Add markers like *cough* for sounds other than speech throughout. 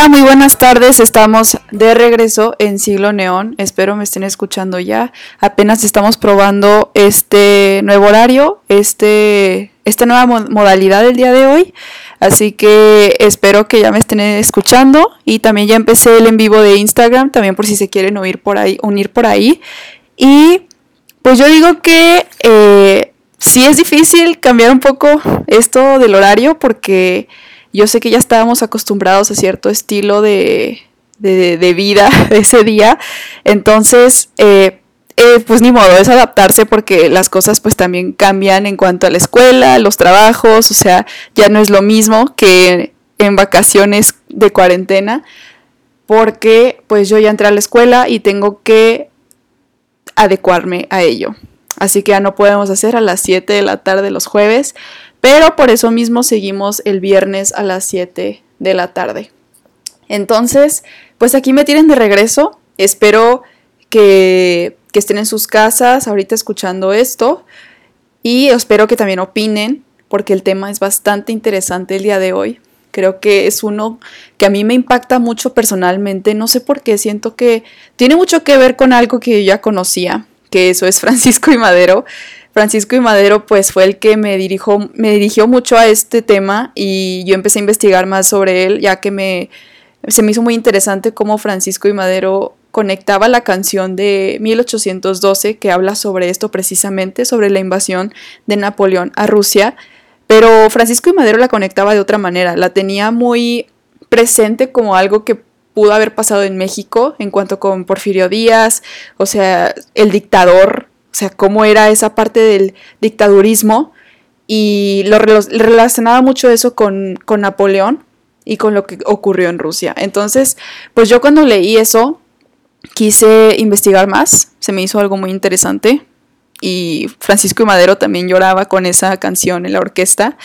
Hola, muy buenas tardes. Estamos de regreso en Siglo Neón. Espero me estén escuchando ya. Apenas estamos probando este nuevo horario, este, esta nueva modalidad del día de hoy. Así que espero que ya me estén escuchando. Y también ya empecé el en vivo de Instagram, también por si se quieren por ahí. Unir por ahí. Y pues yo digo que eh, sí es difícil cambiar un poco esto del horario porque yo sé que ya estábamos acostumbrados a cierto estilo de, de, vida *laughs* ese día, entonces, eh, eh, pues ni modo, es adaptarse porque las cosas pues también cambian en cuanto a la escuela, los trabajos, o sea, ya no es lo mismo que en vacaciones de cuarentena, porque pues yo ya entré a la escuela y tengo que adecuarme a ello. Así que ya no podemos hacer a las 7 de la tarde los jueves, pero por eso mismo seguimos el viernes a las 7 de la tarde. Entonces, pues aquí me tienen de regreso. Espero que, estén en sus casas ahorita escuchando esto. Y espero que también opinen, porque el tema es bastante interesante el día de hoy. Creo que es uno que a mí me impacta mucho personalmente. No sé por qué, siento que tiene mucho que ver con algo que yo ya conocía, que eso es *laughs* Francisco y Madero. Francisco y Madero pues fue el que me, dirigió, me dirigió mucho a este tema y yo empecé a investigar más sobre él ya que me, se me hizo muy interesante cómo Francisco y Madero conectaba la canción de 1812 que habla sobre esto precisamente, sobre la invasión de Napoleón a Rusia, pero Francisco y Madero la conectaba de otra manera, la tenía muy presente como algo que pudo haber pasado en México en cuanto con Porfirio Díaz, o sea, el dictador o sea, cómo era esa parte del dictadurismo y lo relacionaba mucho eso con, con Napoleón y con lo que ocurrió en Rusia. Entonces, pues yo cuando leí eso, quise investigar más, se me hizo algo muy interesante y Francisco y Madero también lloraba con esa canción en la orquesta.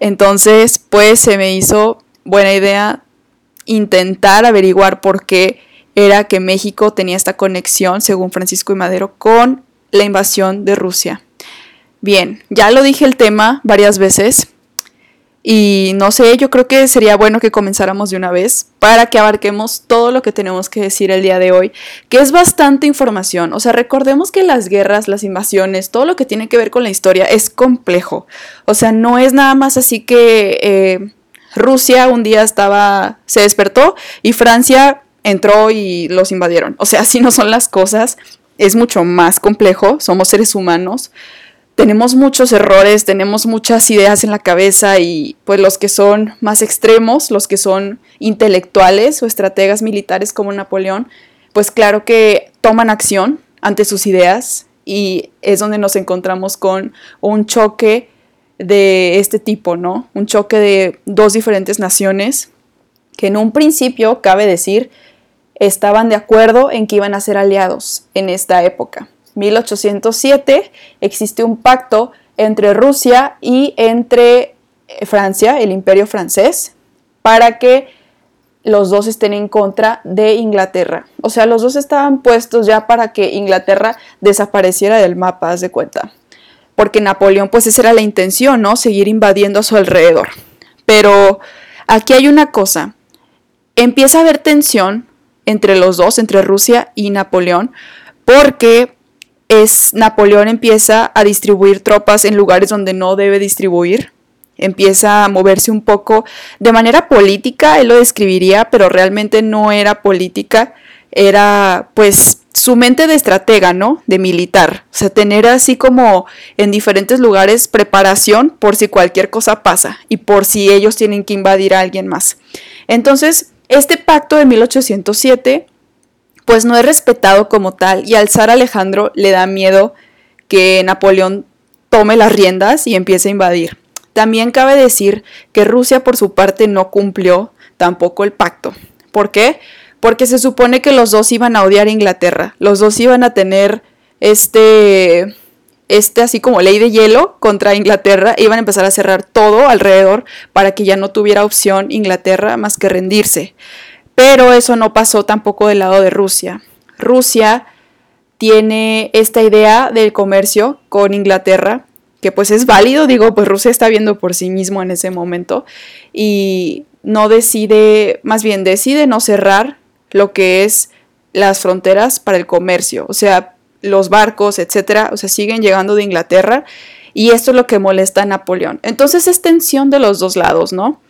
Entonces, pues se me hizo buena idea intentar averiguar por qué era que México tenía esta conexión, según Francisco y Madero, con la invasión de Rusia. Bien, ya lo dije el tema varias veces y no sé, yo creo que sería bueno que comenzáramos de una vez para que abarquemos todo lo que tenemos que decir el día de hoy, que es bastante información. O sea, recordemos que las guerras, las invasiones, todo lo que tiene que ver con la historia es complejo. O sea, no es nada más así que eh, Rusia un día estaba, se despertó y Francia entró y los invadieron. O sea, así no son las cosas es mucho más complejo, somos seres humanos, tenemos muchos errores, tenemos muchas ideas en la cabeza y pues los que son más extremos, los que son intelectuales o estrategas militares como Napoleón, pues claro que toman acción ante sus ideas y es donde nos encontramos con un choque de este tipo, ¿no? Un choque de dos diferentes naciones que en un principio, cabe decir, estaban de acuerdo en que iban a ser aliados en esta época. 1807 existe un pacto entre Rusia y entre eh, Francia, el imperio francés, para que los dos estén en contra de Inglaterra. O sea, los dos estaban puestos ya para que Inglaterra desapareciera del mapa, haz de cuenta. Porque Napoleón, pues esa era la intención, ¿no? Seguir invadiendo a su alrededor. Pero aquí hay una cosa. Empieza a haber tensión entre los dos, entre Rusia y Napoleón, porque es Napoleón empieza a distribuir tropas en lugares donde no debe distribuir, empieza a moverse un poco de manera política, él lo describiría, pero realmente no era política, era pues su mente de estratega, ¿no? De militar. O sea, tener así como en diferentes lugares preparación por si cualquier cosa pasa y por si ellos tienen que invadir a alguien más. Entonces, este pacto de 1807 pues no es respetado como tal y al zar Alejandro le da miedo que Napoleón tome las riendas y empiece a invadir. También cabe decir que Rusia por su parte no cumplió tampoco el pacto. ¿Por qué? Porque se supone que los dos iban a odiar a Inglaterra, los dos iban a tener este este así como ley de hielo contra Inglaterra, iban a empezar a cerrar todo alrededor para que ya no tuviera opción Inglaterra más que rendirse. Pero eso no pasó tampoco del lado de Rusia. Rusia tiene esta idea del comercio con Inglaterra, que pues es válido, digo, pues Rusia está viendo por sí mismo en ese momento y no decide, más bien decide no cerrar lo que es las fronteras para el comercio, o sea, los barcos, etcétera, o sea, siguen llegando de Inglaterra y esto es lo que molesta a Napoleón. Entonces es tensión de los dos lados, ¿no?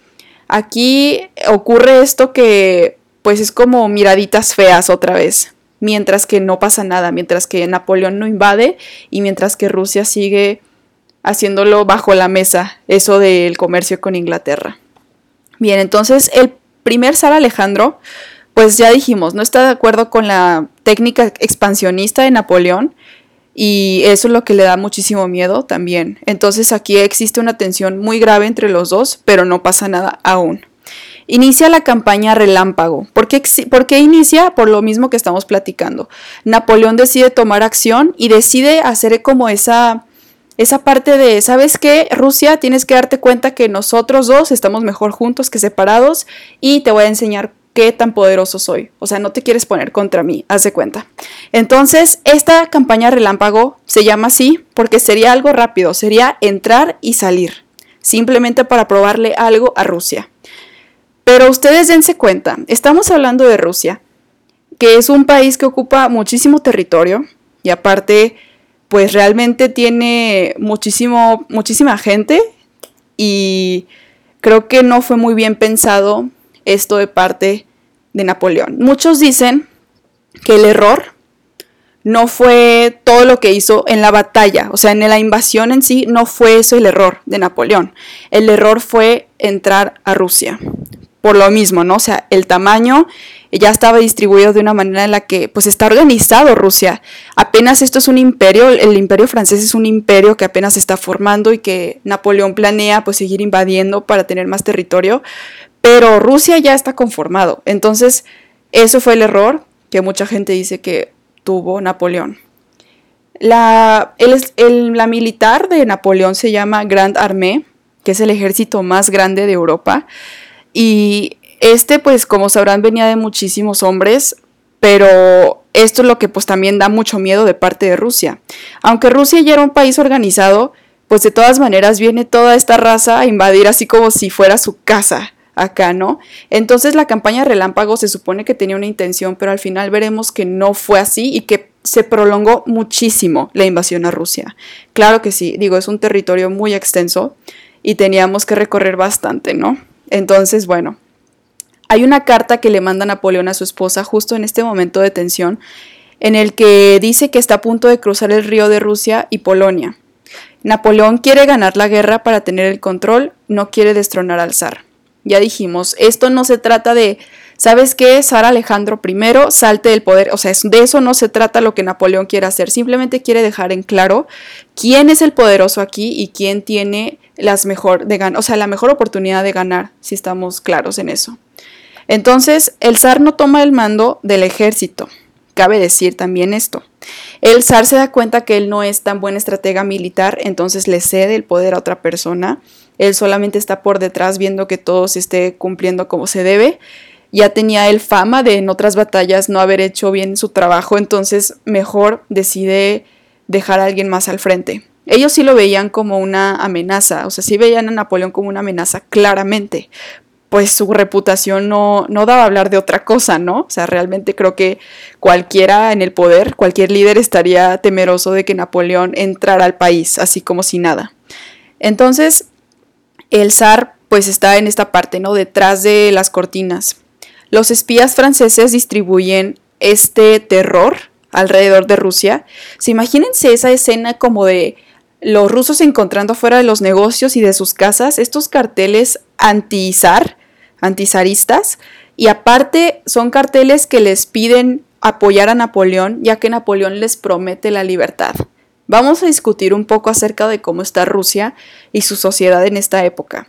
Aquí ocurre esto que pues es como miraditas feas otra vez, mientras que no pasa nada, mientras que Napoleón no invade y mientras que Rusia sigue haciéndolo bajo la mesa, eso del comercio con Inglaterra. Bien, entonces el primer zar Alejandro, pues ya dijimos, no está de acuerdo con la técnica expansionista de Napoleón y eso es lo que le da muchísimo miedo también. Entonces aquí existe una tensión muy grave entre los dos, pero no pasa nada aún. Inicia la campaña Relámpago. ¿Por qué, ¿Por qué, inicia? Por lo mismo que estamos platicando. Napoleón decide tomar acción y decide hacer como esa esa parte de, ¿sabes qué? Rusia, tienes que darte cuenta que nosotros dos estamos mejor juntos que separados y te voy a enseñar qué tan poderoso soy. O sea, no te quieres poner contra mí, haz de cuenta. Entonces, esta campaña relámpago se llama así porque sería algo rápido, sería entrar y salir, simplemente para probarle algo a Rusia. Pero ustedes dense cuenta, estamos hablando de Rusia, que es un país que ocupa muchísimo territorio y aparte pues realmente tiene muchísimo, muchísima gente y creo que no fue muy bien pensado esto de parte de Napoleón. Muchos dicen que el error no fue todo lo que hizo en la batalla, o sea, en la invasión en sí no fue eso el error de Napoleón. El error fue entrar a Rusia. Por lo mismo, ¿no? O sea, el tamaño ya estaba distribuido de una manera en la que pues está organizado Rusia. Apenas esto es un imperio, el imperio francés es un imperio que apenas se está formando y que Napoleón planea pues seguir invadiendo para tener más territorio, pero Rusia ya está conformado. Entonces, eso fue el error que mucha gente dice que tuvo Napoleón. La, la militar de Napoleón se llama Grand Armée, que es el ejército más grande de Europa. Y este, pues como sabrán, venía de muchísimos hombres, pero esto es lo que pues también da mucho miedo de parte de Rusia. Aunque Rusia ya era un país organizado, pues de todas maneras viene toda esta raza a invadir así como si fuera su casa acá, ¿no? Entonces la campaña Relámpago se supone que tenía una intención, pero al final veremos que no fue así y que se prolongó muchísimo la invasión a Rusia. Claro que sí, digo, es un territorio muy extenso y teníamos que recorrer bastante, ¿no? Entonces, bueno, hay una carta que le manda Napoleón a su esposa justo en este momento de tensión, en el que dice que está a punto de cruzar el río de Rusia y Polonia. Napoleón quiere ganar la guerra para tener el control, no quiere destronar al zar. Ya dijimos, esto no se trata de, ¿sabes qué? Zar Alejandro I salte del poder, o sea, de eso no se trata lo que Napoleón quiere hacer, simplemente quiere dejar en claro quién es el poderoso aquí y quién tiene las mejor de o sea, la mejor oportunidad de ganar, si estamos claros en eso. Entonces, el zar no toma el mando del ejército. Cabe decir también esto. El zar se da cuenta que él no es tan buen estratega militar, entonces le cede el poder a otra persona. Él solamente está por detrás viendo que todo se esté cumpliendo como se debe. Ya tenía él fama de en otras batallas no haber hecho bien su trabajo, entonces mejor decide dejar a alguien más al frente. Ellos sí lo veían como una amenaza, o sea, sí veían a Napoleón como una amenaza claramente, pues su reputación no, no daba a hablar de otra cosa, ¿no? O sea, realmente creo que cualquiera en el poder, cualquier líder estaría temeroso de que Napoleón entrara al país, así como si nada. Entonces, el zar pues está en esta parte, ¿no? Detrás de las cortinas. Los espías franceses distribuyen este terror alrededor de Rusia. Se imagínense esa escena como de los rusos encontrando fuera de los negocios y de sus casas estos carteles anti-zar antizaristas y aparte son carteles que les piden apoyar a Napoleón ya que Napoleón les promete la libertad. Vamos a discutir un poco acerca de cómo está Rusia y su sociedad en esta época.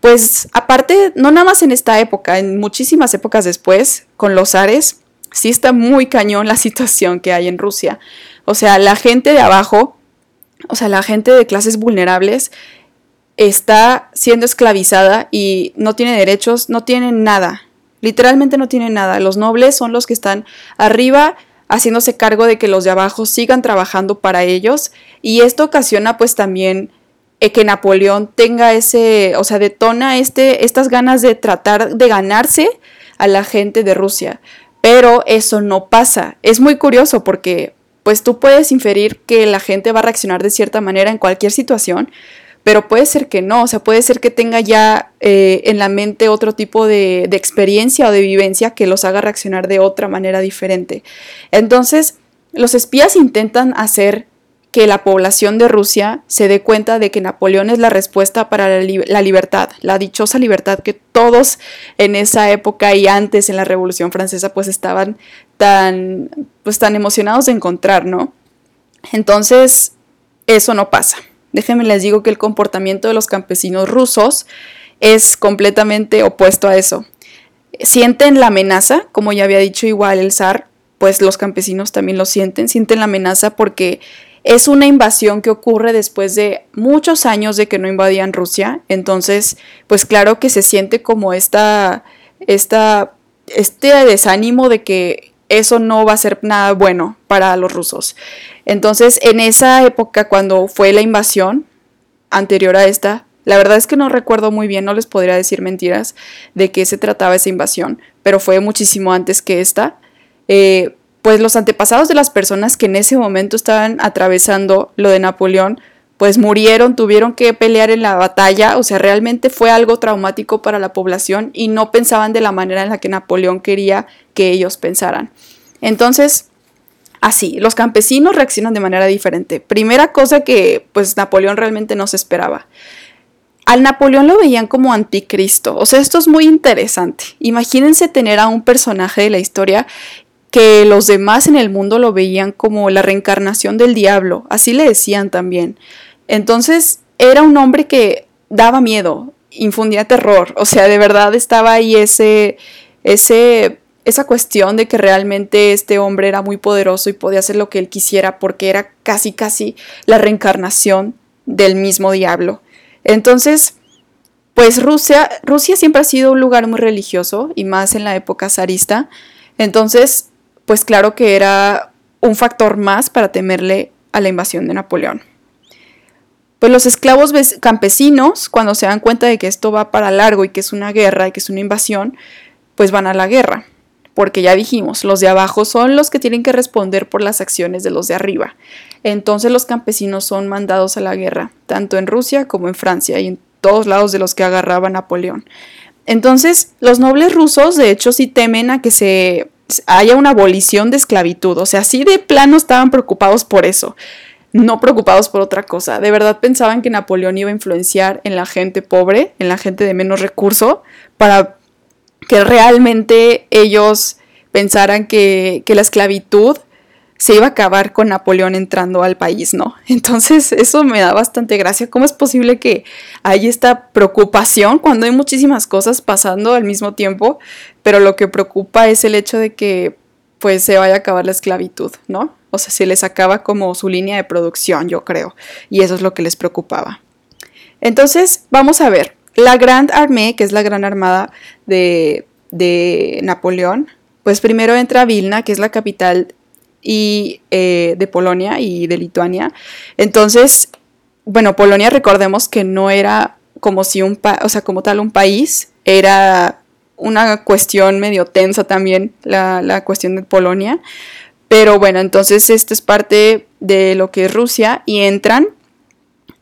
Pues aparte, no nada más en esta época, en muchísimas épocas después, con los zares, sí está muy cañón la *laughs* situación que hay en Rusia. O sea, la gente de abajo, o sea, la gente de clases vulnerables, está siendo esclavizada y no tiene derechos, no tiene nada. Literalmente no tiene nada. Los nobles son los que están arriba haciéndose cargo de que los de abajo sigan trabajando para ellos y esto ocasiona pues también eh, que Napoleón tenga ese, o sea, detona este, estas ganas de tratar de ganarse a la gente de Rusia. Pero eso no pasa. Es muy curioso porque pues tú puedes inferir que la gente va a reaccionar de cierta manera en cualquier situación, pero puede ser que no, o sea, puede ser que tenga ya eh, en la mente otro tipo de, experiencia o de vivencia que los haga reaccionar de otra manera diferente. Entonces, los espías intentan hacer que la población de Rusia se dé cuenta de que Napoleón es la respuesta para la, libertad, la dichosa libertad que todos en esa época y antes en la Revolución Francesa pues estaban tan, pues, tan emocionados de encontrar, ¿no? Entonces, eso no pasa. Déjenme les digo que el comportamiento de los campesinos rusos es completamente opuesto a eso. Sienten la amenaza, como ya había dicho igual el zar, pues los campesinos también lo sienten, sienten la amenaza porque es una invasión que ocurre después de muchos años de que no invadían Rusia, entonces, pues claro que se siente como esta, esta, este desánimo de que eso no va a ser nada bueno para los rusos. Entonces, en esa época, cuando fue la invasión anterior a esta, la verdad es que no recuerdo muy bien, no les podría decir mentiras de qué se trataba esa invasión, pero fue muchísimo antes que esta. Eh, pues los antepasados de las personas que en ese momento estaban atravesando lo de Napoleón, pues murieron, tuvieron que pelear en la batalla, o sea, realmente fue algo traumático para la población y no pensaban de la manera en la que Napoleón quería que ellos pensaran. Entonces, así, los campesinos reaccionan de manera diferente. Primera cosa que pues Napoleón realmente no se esperaba. Al Napoleón lo veían como anticristo. O sea, esto es muy interesante. Imagínense tener a un personaje de la historia que los demás en el mundo lo veían como la reencarnación del diablo, así le decían también. Entonces era un hombre que daba miedo, infundía terror, o sea, de verdad estaba ahí ese, ese, esa cuestión de que realmente este hombre era muy poderoso y podía hacer lo que él quisiera porque era casi, casi la reencarnación del mismo diablo. Entonces, pues Rusia, Rusia siempre ha sido un lugar muy religioso y más en la época zarista. Entonces, pues claro que era un factor más para temerle a la invasión de Napoleón. Pues los esclavos campesinos, cuando se dan cuenta de que esto va para largo y que es una guerra y que es una invasión, pues van a la guerra. Porque ya dijimos, los de abajo son los que tienen que responder por las acciones de los de arriba. Entonces los campesinos son mandados a la guerra, tanto en Rusia como en Francia y en todos lados de los que agarraba Napoleón. Entonces los nobles rusos de hecho sí temen a que se haya una abolición de esclavitud. O sea, así de plano estaban preocupados por eso, no preocupados por otra cosa. De verdad pensaban que Napoleón iba a influenciar en la gente pobre, en la gente de menos recurso, para que realmente ellos pensaran que, la esclavitud se iba a acabar con Napoleón entrando al país, ¿no? *laughs* Entonces eso me da bastante gracia. ¿Cómo es posible que hay esta preocupación cuando hay muchísimas cosas pasando al mismo tiempo? Pero lo que preocupa es el hecho de que pues se vaya a acabar la esclavitud, ¿no? O sea, se les acaba como su línea de producción, yo creo. Y eso es lo que les preocupaba. Entonces, vamos a ver. La Grande Armée, que es la gran armada de, de Napoleón, pues primero entra Vilna, que es la capital y eh, de Polonia y de Lituania. Entonces, bueno, Polonia recordemos que no era como si un o sea, como tal un país, era una cuestión medio tensa también la, la cuestión de Polonia. Pero bueno, entonces esto es parte de lo que es Rusia y entran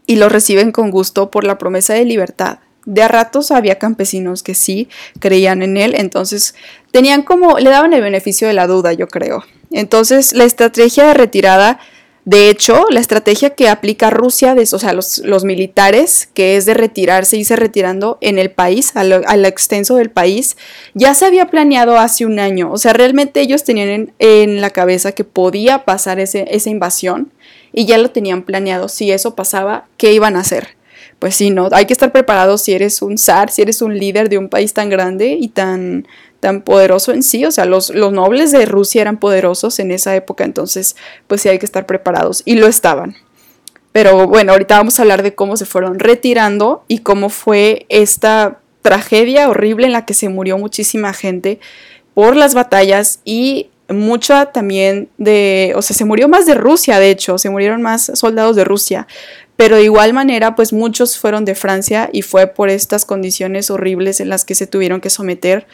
y lo reciben con gusto por la promesa de libertad. De a ratos había campesinos que sí creían en él, entonces tenían como, le daban el beneficio de la duda, yo creo. Entonces, la estrategia de retirada, de hecho, la estrategia que aplica Rusia, de, o sea, los, militares, que es de retirarse irse retirando en el país, al, extenso del país, ya se había planeado hace un año. O sea, realmente ellos tenían en, la cabeza que podía pasar ese, esa invasión y ya lo tenían planeado. Si eso pasaba, ¿qué iban a hacer? Pues sí, no, hay que estar preparados si eres un zar, si eres un líder de un país tan grande y tan tan poderoso en sí, o sea, los, los nobles de Rusia eran poderosos en esa época, entonces pues sí hay que estar preparados. Y lo estaban. Pero bueno, ahorita vamos a hablar de cómo se fueron retirando y cómo fue esta tragedia horrible en la que se murió muchísima gente por las batallas y mucha también de, o sea, se murió más de Rusia, de hecho, se murieron más soldados de Rusia, pero de igual manera, pues muchos fueron de Francia y fue por estas condiciones horribles en las que se tuvieron que someter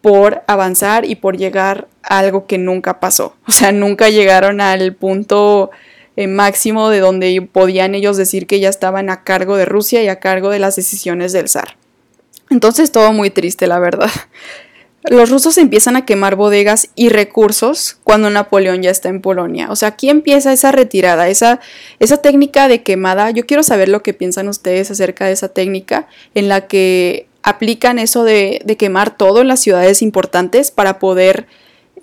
por avanzar y por llegar a algo que nunca pasó. *laughs* O sea, nunca llegaron al punto eh, máximo de donde podían ellos decir que ya estaban a cargo de Rusia y a cargo de las decisiones del zar. Entonces todo muy triste, la verdad. Los rusos empiezan a quemar bodegas y recursos cuando Napoleón ya está en Polonia. O sea, aquí empieza esa retirada, esa, esa técnica de quemada. Yo quiero saber lo que piensan ustedes acerca de esa técnica en la que aplican eso de, quemar todo en las ciudades importantes para poder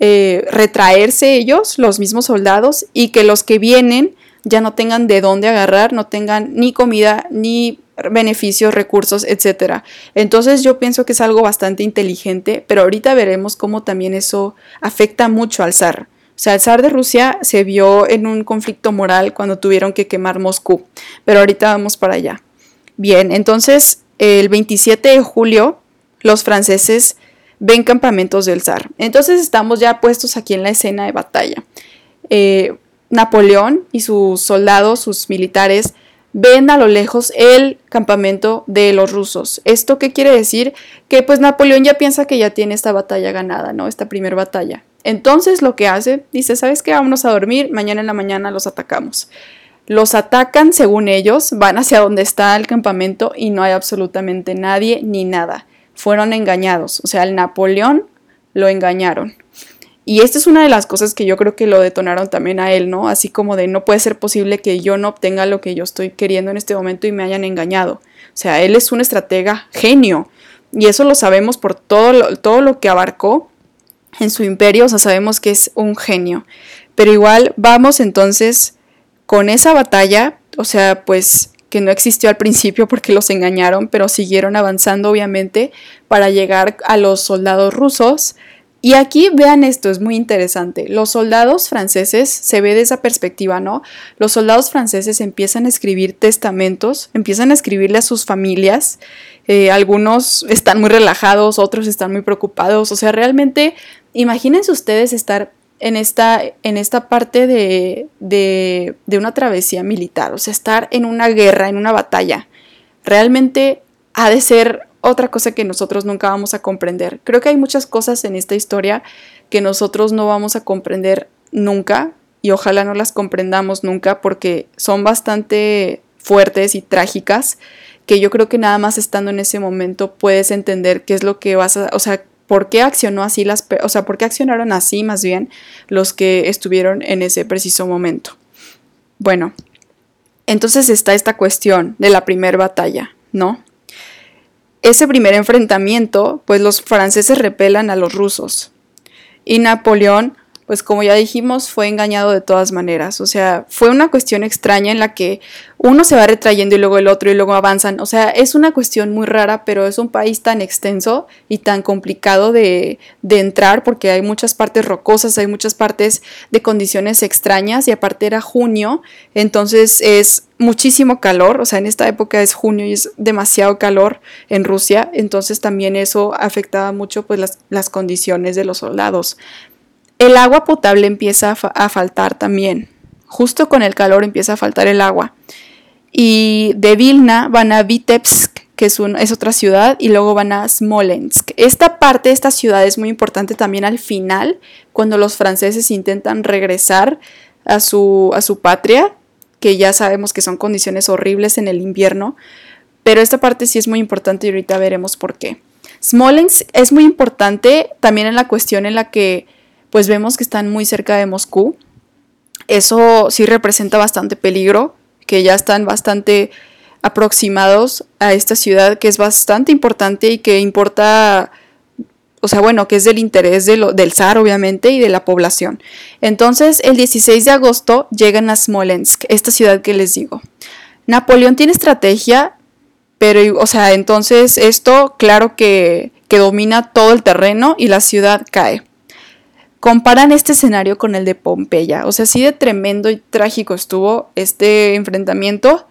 eh, retraerse ellos, los mismos soldados, y que los que vienen ya no tengan de dónde agarrar, no tengan ni comida, ni beneficios, recursos, etc. Entonces yo pienso que es algo bastante inteligente, pero ahorita veremos cómo también eso afecta mucho al zar. O sea, el zar de Rusia se vio en un conflicto moral cuando tuvieron que quemar Moscú, pero ahorita vamos para allá. Bien, entonces el 27 de julio los franceses ven campamentos del zar. Entonces estamos ya puestos aquí en la escena de batalla. Eh, Napoleón y sus soldados, sus militares, ven a lo lejos el campamento de los rusos. ¿Esto qué quiere decir? Que pues Napoleón ya piensa que ya tiene esta batalla ganada, ¿no? Esta primera batalla. Entonces lo que hace, dice, ¿sabes qué? Vámonos a dormir, mañana en la mañana los atacamos. Los atacan según ellos, van hacia donde está el campamento y no hay absolutamente nadie ni nada. Fueron engañados, o sea, el Napoleón lo engañaron. Y esta es una de las cosas que yo creo que lo detonaron también a él, ¿no? Así como de no puede ser posible que yo no obtenga lo que yo estoy queriendo en este momento y me hayan engañado. O sea, él es un estratega genio. Y eso lo sabemos por todo lo, todo lo que abarcó en su imperio. O sea, sabemos que es un genio. Pero igual vamos entonces con esa batalla. O sea, pues que no existió al principio porque los engañaron, pero siguieron avanzando obviamente para llegar a los soldados rusos y aquí vean esto, es muy interesante. Los soldados franceses, se ve de esa perspectiva, ¿no? Los soldados franceses empiezan a escribir testamentos, empiezan a escribirle a sus familias. Eh, algunos están muy relajados, otros están muy preocupados. O sea, realmente, imagínense ustedes estar en esta, en esta parte de, de, de una travesía militar, o sea, estar en una guerra, en una batalla. Realmente ha de ser otra cosa que nosotros nunca vamos a comprender. Creo que hay muchas cosas en esta historia que nosotros no vamos a comprender nunca y ojalá no las comprendamos nunca porque son bastante fuertes y trágicas que yo creo que nada más estando en ese momento puedes entender qué es lo que vas a, o sea, por qué accionó así las, o sea, por qué accionaron así más bien los que estuvieron en ese preciso momento. Bueno, entonces está esta cuestión de la primera batalla, ¿no? Ese primer enfrentamiento, pues los franceses repelan a los rusos. Y Napoleón, pues como ya dijimos, fue engañado de todas maneras. O sea, fue una cuestión extraña en la que uno se va retrayendo y luego el otro y luego avanzan. O sea, es una cuestión muy rara, pero es un país tan extenso y tan complicado de, de entrar porque hay muchas partes rocosas, hay muchas partes de condiciones extrañas y aparte era junio, entonces es muchísimo calor, o sea, en esta época es junio y es demasiado calor en Rusia, entonces también eso afectaba mucho pues las, las condiciones de los soldados. El agua potable empieza a, faltar también, justo con el calor empieza a faltar el agua. Y de Vilna van a Vitebsk, que es, otra ciudad, y luego van a Smolensk. Esta parte, esta ciudad es muy importante también al final, cuando los franceses intentan regresar a su, a su patria que ya sabemos que son condiciones horribles en el invierno, pero esta parte sí es muy importante y ahorita veremos por qué. Smolensk es muy importante también en la cuestión en la que pues vemos que están muy cerca de Moscú. Eso sí representa bastante peligro, que ya están bastante aproximados a esta ciudad que es bastante importante y que importa o sea, bueno, que es del interés del zar, obviamente, y de la población. Entonces, el 16 de agosto llegan a Smolensk, esta ciudad que les digo. Napoleón tiene estrategia, pero, o sea, entonces esto, claro que, que domina todo el terreno y la ciudad cae. Comparan este escenario con el de Pompeya, o sea, así de tremendo y trágico estuvo este enfrentamiento,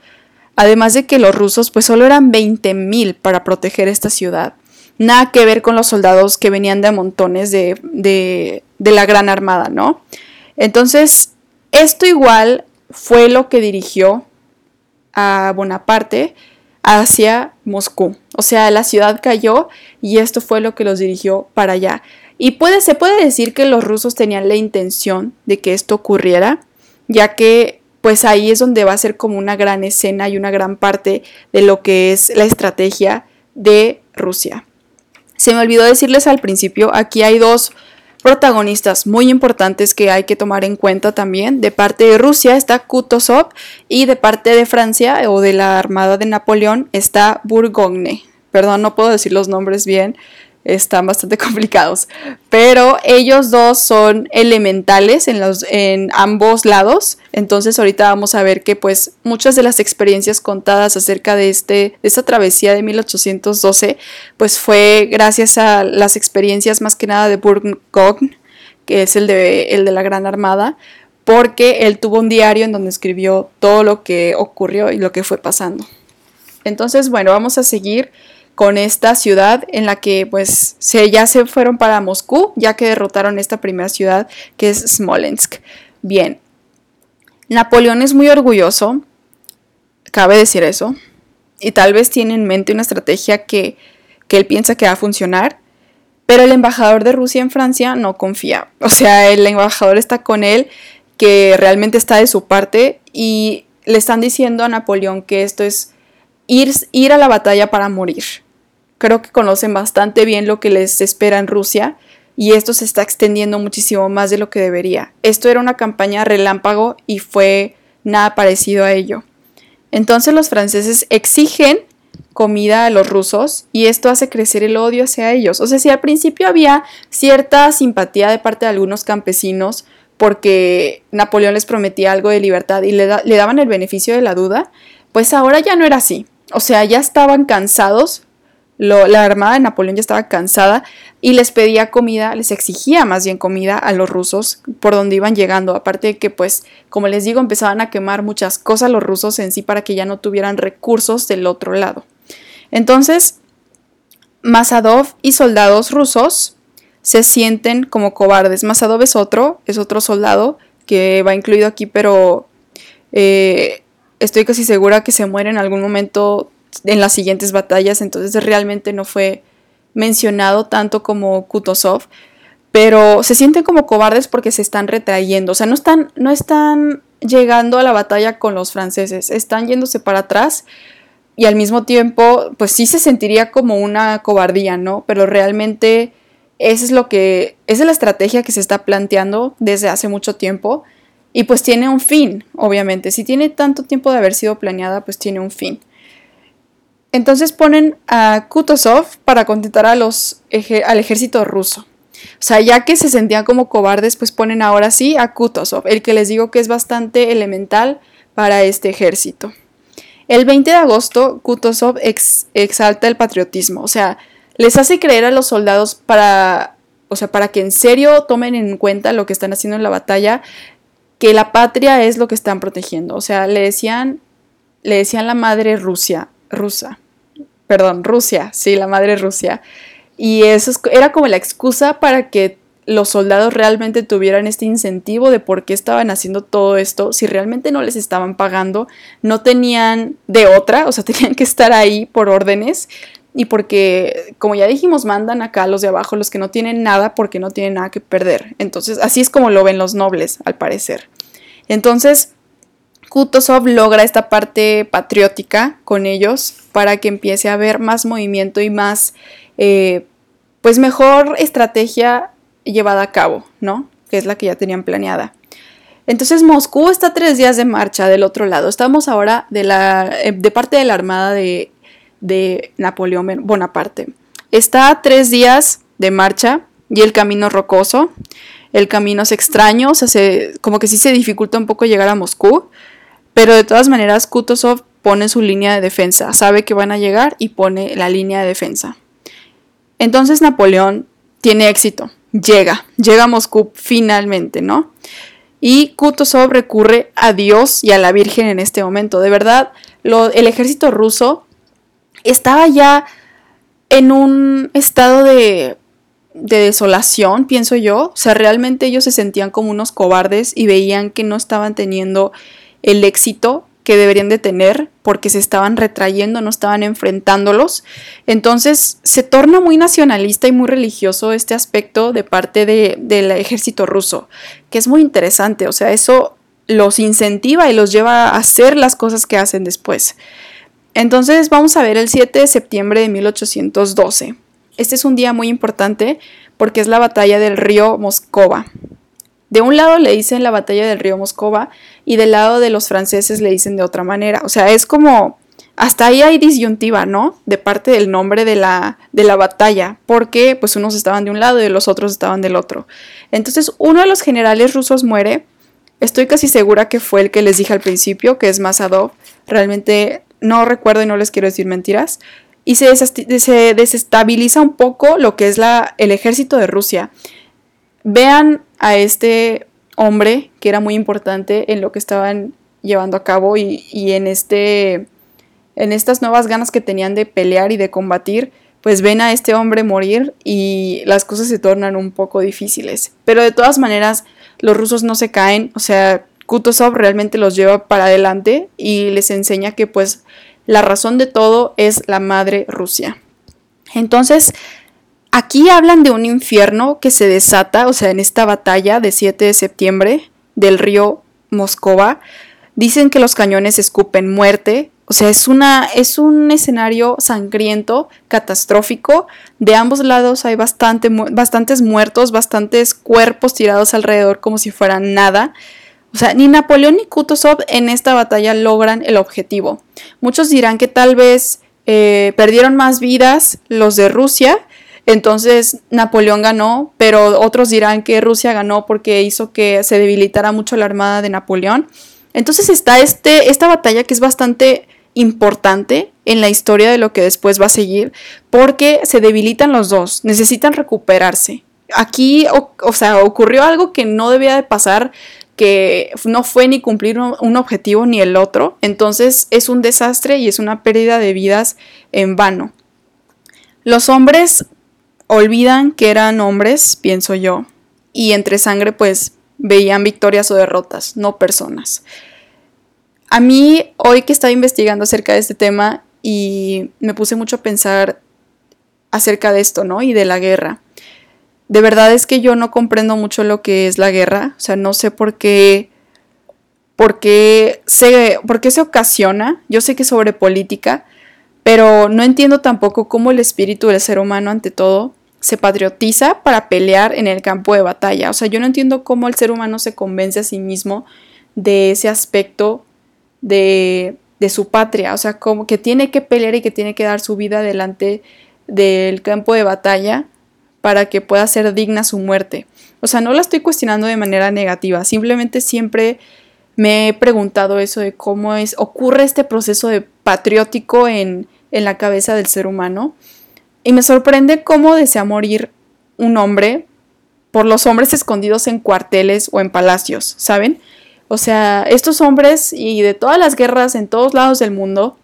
además de que los rusos pues solo eran 20.000 para proteger esta ciudad nada que ver con los soldados que venían de montones de, de, de la Gran Armada, ¿no? Entonces, esto igual fue lo que dirigió a Bonaparte hacia Moscú. O sea, la ciudad cayó y esto fue lo que los dirigió para allá. Y puede, se puede decir que los rusos tenían la intención de que esto ocurriera, ya que pues ahí es donde va a ser como una gran escena y una gran parte de lo que es la estrategia de Rusia. Se me olvidó decirles al principio, aquí hay dos protagonistas muy importantes que hay que tomar en cuenta también. De parte de Rusia está Kutuzov y de parte de Francia o de la Armada de Napoleón está Bourgogne. Perdón, no puedo decir los nombres bien, están bastante *laughs* complicados. Pero ellos dos son elementales en, los, en ambos lados. Entonces ahorita vamos a ver que pues muchas de las experiencias contadas acerca de, este, de esta travesía de 1812 pues fue gracias a las experiencias más que nada de Bourgogne, que es el de, el de la Gran Armada, porque él tuvo un diario en donde escribió todo lo que ocurrió y lo que fue pasando. Entonces, bueno, vamos a seguir con esta ciudad en la que pues se, ya se fueron para Moscú, ya que derrotaron esta primera ciudad que es Smolensk. Bien, Napoleón es muy orgulloso, cabe decir eso, y tal vez tiene en mente una estrategia que, que él piensa que va a funcionar, pero el embajador de Rusia en Francia no confía. O sea, el embajador está con él, que realmente está de su parte, y le están diciendo a Napoleón que esto es ir, ir a la batalla para morir creo que conocen bastante bien lo que les espera en Rusia y esto se está extendiendo muchísimo más de lo que debería. Esto era una campaña relámpago y fue nada parecido a ello. Entonces los franceses exigen comida a los rusos y esto hace crecer el odio hacia ellos. O sea, si al principio había cierta simpatía de parte de algunos campesinos porque Napoleón les prometía algo de libertad y le, le daban el beneficio de la duda, pues ahora ya no era así. O sea, ya estaban cansados la armada de Napoleón ya estaba cansada y les pedía comida, les exigía más bien comida a los rusos por donde iban llegando. Aparte de que, pues, como les digo, empezaban a quemar muchas cosas los rusos en sí para que ya no tuvieran recursos del otro lado. Entonces, Masadov y soldados rusos se sienten como cobardes. Masadov es otro, es otro soldado que va incluido aquí, pero eh, estoy casi segura que se muere en algún momento en las siguientes batallas, entonces realmente no fue mencionado tanto como Kutuzov, pero se sienten como cobardes porque se están retrayendo, o sea, no están, no están llegando a la batalla con los franceses, están yéndose para atrás y al mismo tiempo, pues sí se sentiría como una cobardía, ¿no? Pero realmente esa es lo que, esa es la estrategia que se está planteando desde hace mucho tiempo y pues tiene un fin, obviamente. Si tiene tanto tiempo de haber sido planeada, pues tiene un fin. Entonces ponen a Kutuzov para contentar al ejército ruso. O sea, ya que se sentían como cobardes, pues ponen ahora sí a Kutuzov, el que les digo que es bastante elemental para este ejército. El 20 de agosto, Kutuzov exalta el patriotismo, o sea, les hace creer a los soldados para, o sea, para que en serio tomen en cuenta lo que están haciendo en la batalla, que la patria es lo que están protegiendo. O sea, le decían, le decían la madre Rusia, rusa perdón, Rusia, sí, la madre Rusia. Y eso era como la excusa para que los soldados realmente tuvieran este incentivo de por qué estaban haciendo todo esto, si realmente no les estaban pagando, no tenían de otra, o sea, *laughs* tenían que estar ahí por órdenes y porque, como ya dijimos, mandan acá los de abajo, los que no tienen nada porque no tienen nada que perder. Entonces, así es como lo ven los nobles, al parecer. Entonces, Kutuzov logra esta parte patriótica con ellos para que empiece a haber más movimiento y más, eh, pues mejor estrategia llevada a cabo, ¿no? Que es la que ya tenían planeada. Entonces Moscú está tres días de marcha del otro lado. Estamos ahora de, la, eh, de parte de la armada de, Napoleón Bonaparte. Está tres días de marcha y el camino rocoso. El camino es extraño, o sea, se, como que sí se dificulta un poco llegar a Moscú. Pero de todas maneras, Kutuzov pone su línea de defensa, sabe que van a llegar y pone la línea de defensa. Entonces Napoleón tiene éxito, llega, llega a Moscú finalmente, ¿no? Y Kutuzov recurre a Dios y a la Virgen en este momento. De verdad, el ejército ruso estaba ya en un estado de, de desolación, pienso yo. O sea, realmente ellos se sentían como unos cobardes y veían que no estaban teniendo el éxito que deberían de tener porque se estaban retrayendo, no estaban enfrentándolos. Entonces se torna muy nacionalista y muy religioso este aspecto de parte del ejército ruso, que es muy interesante, o sea, eso los incentiva y los lleva a hacer las cosas que hacen después. Entonces vamos a ver el 7 de septiembre de 1812. Este es un día muy importante porque es la batalla del río Moscova. De un lado le dicen la batalla del río Moscova y del lado de los franceses le dicen de otra manera. O sea, es como, hasta ahí hay disyuntiva, ¿no? De parte del nombre de la, de la batalla, porque pues unos estaban de un lado y los otros estaban del otro. Entonces uno de los generales rusos muere, estoy casi segura que fue el que les dije al principio, que es Masadov, realmente no recuerdo y no les quiero decir mentiras, y se, se desestabiliza un poco lo que es el ejército de Rusia. Vean a este hombre que era muy importante en lo que estaban llevando a cabo y, en este en estas nuevas ganas que tenían de pelear y de combatir, pues ven a este hombre morir y las cosas se tornan un poco difíciles. Pero de todas maneras, los rusos no se caen, o sea, Kutuzov realmente los lleva para adelante y les enseña que pues la razón de todo es la madre Rusia. Entonces, Aquí hablan de un infierno que se desata, o sea, en esta batalla de 7 de septiembre del río Moscova. Dicen que los cañones escupen muerte, o sea, es, una, es un escenario sangriento, catastrófico. De ambos lados hay bastante, bastantes muertos, bastantes cuerpos tirados alrededor como si fueran nada. O sea, ni Napoleón ni Kutuzov en esta batalla logran el objetivo. Muchos dirán que tal vez eh, perdieron más vidas los de Rusia entonces Napoleón ganó, pero otros dirán que Rusia ganó porque hizo que se debilitara mucho la armada de Napoleón. Entonces está este, esta batalla que es bastante importante en la historia de lo que después va a seguir, porque se debilitan los dos, necesitan recuperarse. Aquí, o, sea, ocurrió algo que no debía de pasar, que no fue ni cumplir un objetivo ni el otro, entonces es un desastre y es una pérdida de vidas en vano. Los hombres olvidan que eran hombres, pienso yo, y entre sangre pues veían victorias o derrotas, no personas. A mí, hoy que estaba investigando acerca de este tema y me puse mucho a pensar acerca de esto, ¿no? Y de la guerra. De verdad es que yo no comprendo mucho lo que es la guerra, o sea, no sé por qué, por qué se, por qué se ocasiona, yo sé que sobre política, pero no entiendo tampoco cómo el espíritu del ser humano ante todo se patriotiza para pelear en el campo de batalla. O sea, yo no entiendo cómo el ser humano se convence a sí mismo de ese aspecto de, de su patria. O sea, como que tiene que pelear y que tiene que dar su vida delante del campo de batalla para que pueda ser digna su muerte. O sea, no la estoy cuestionando de manera negativa, simplemente siempre me he preguntado eso de cómo es, ocurre este proceso de patriótico en, en la cabeza del ser humano y me sorprende cómo desea morir un hombre por los hombres escondidos en cuarteles o en palacios, ¿saben? O sea, estos hombres y de todas las guerras en todos lados del mundo,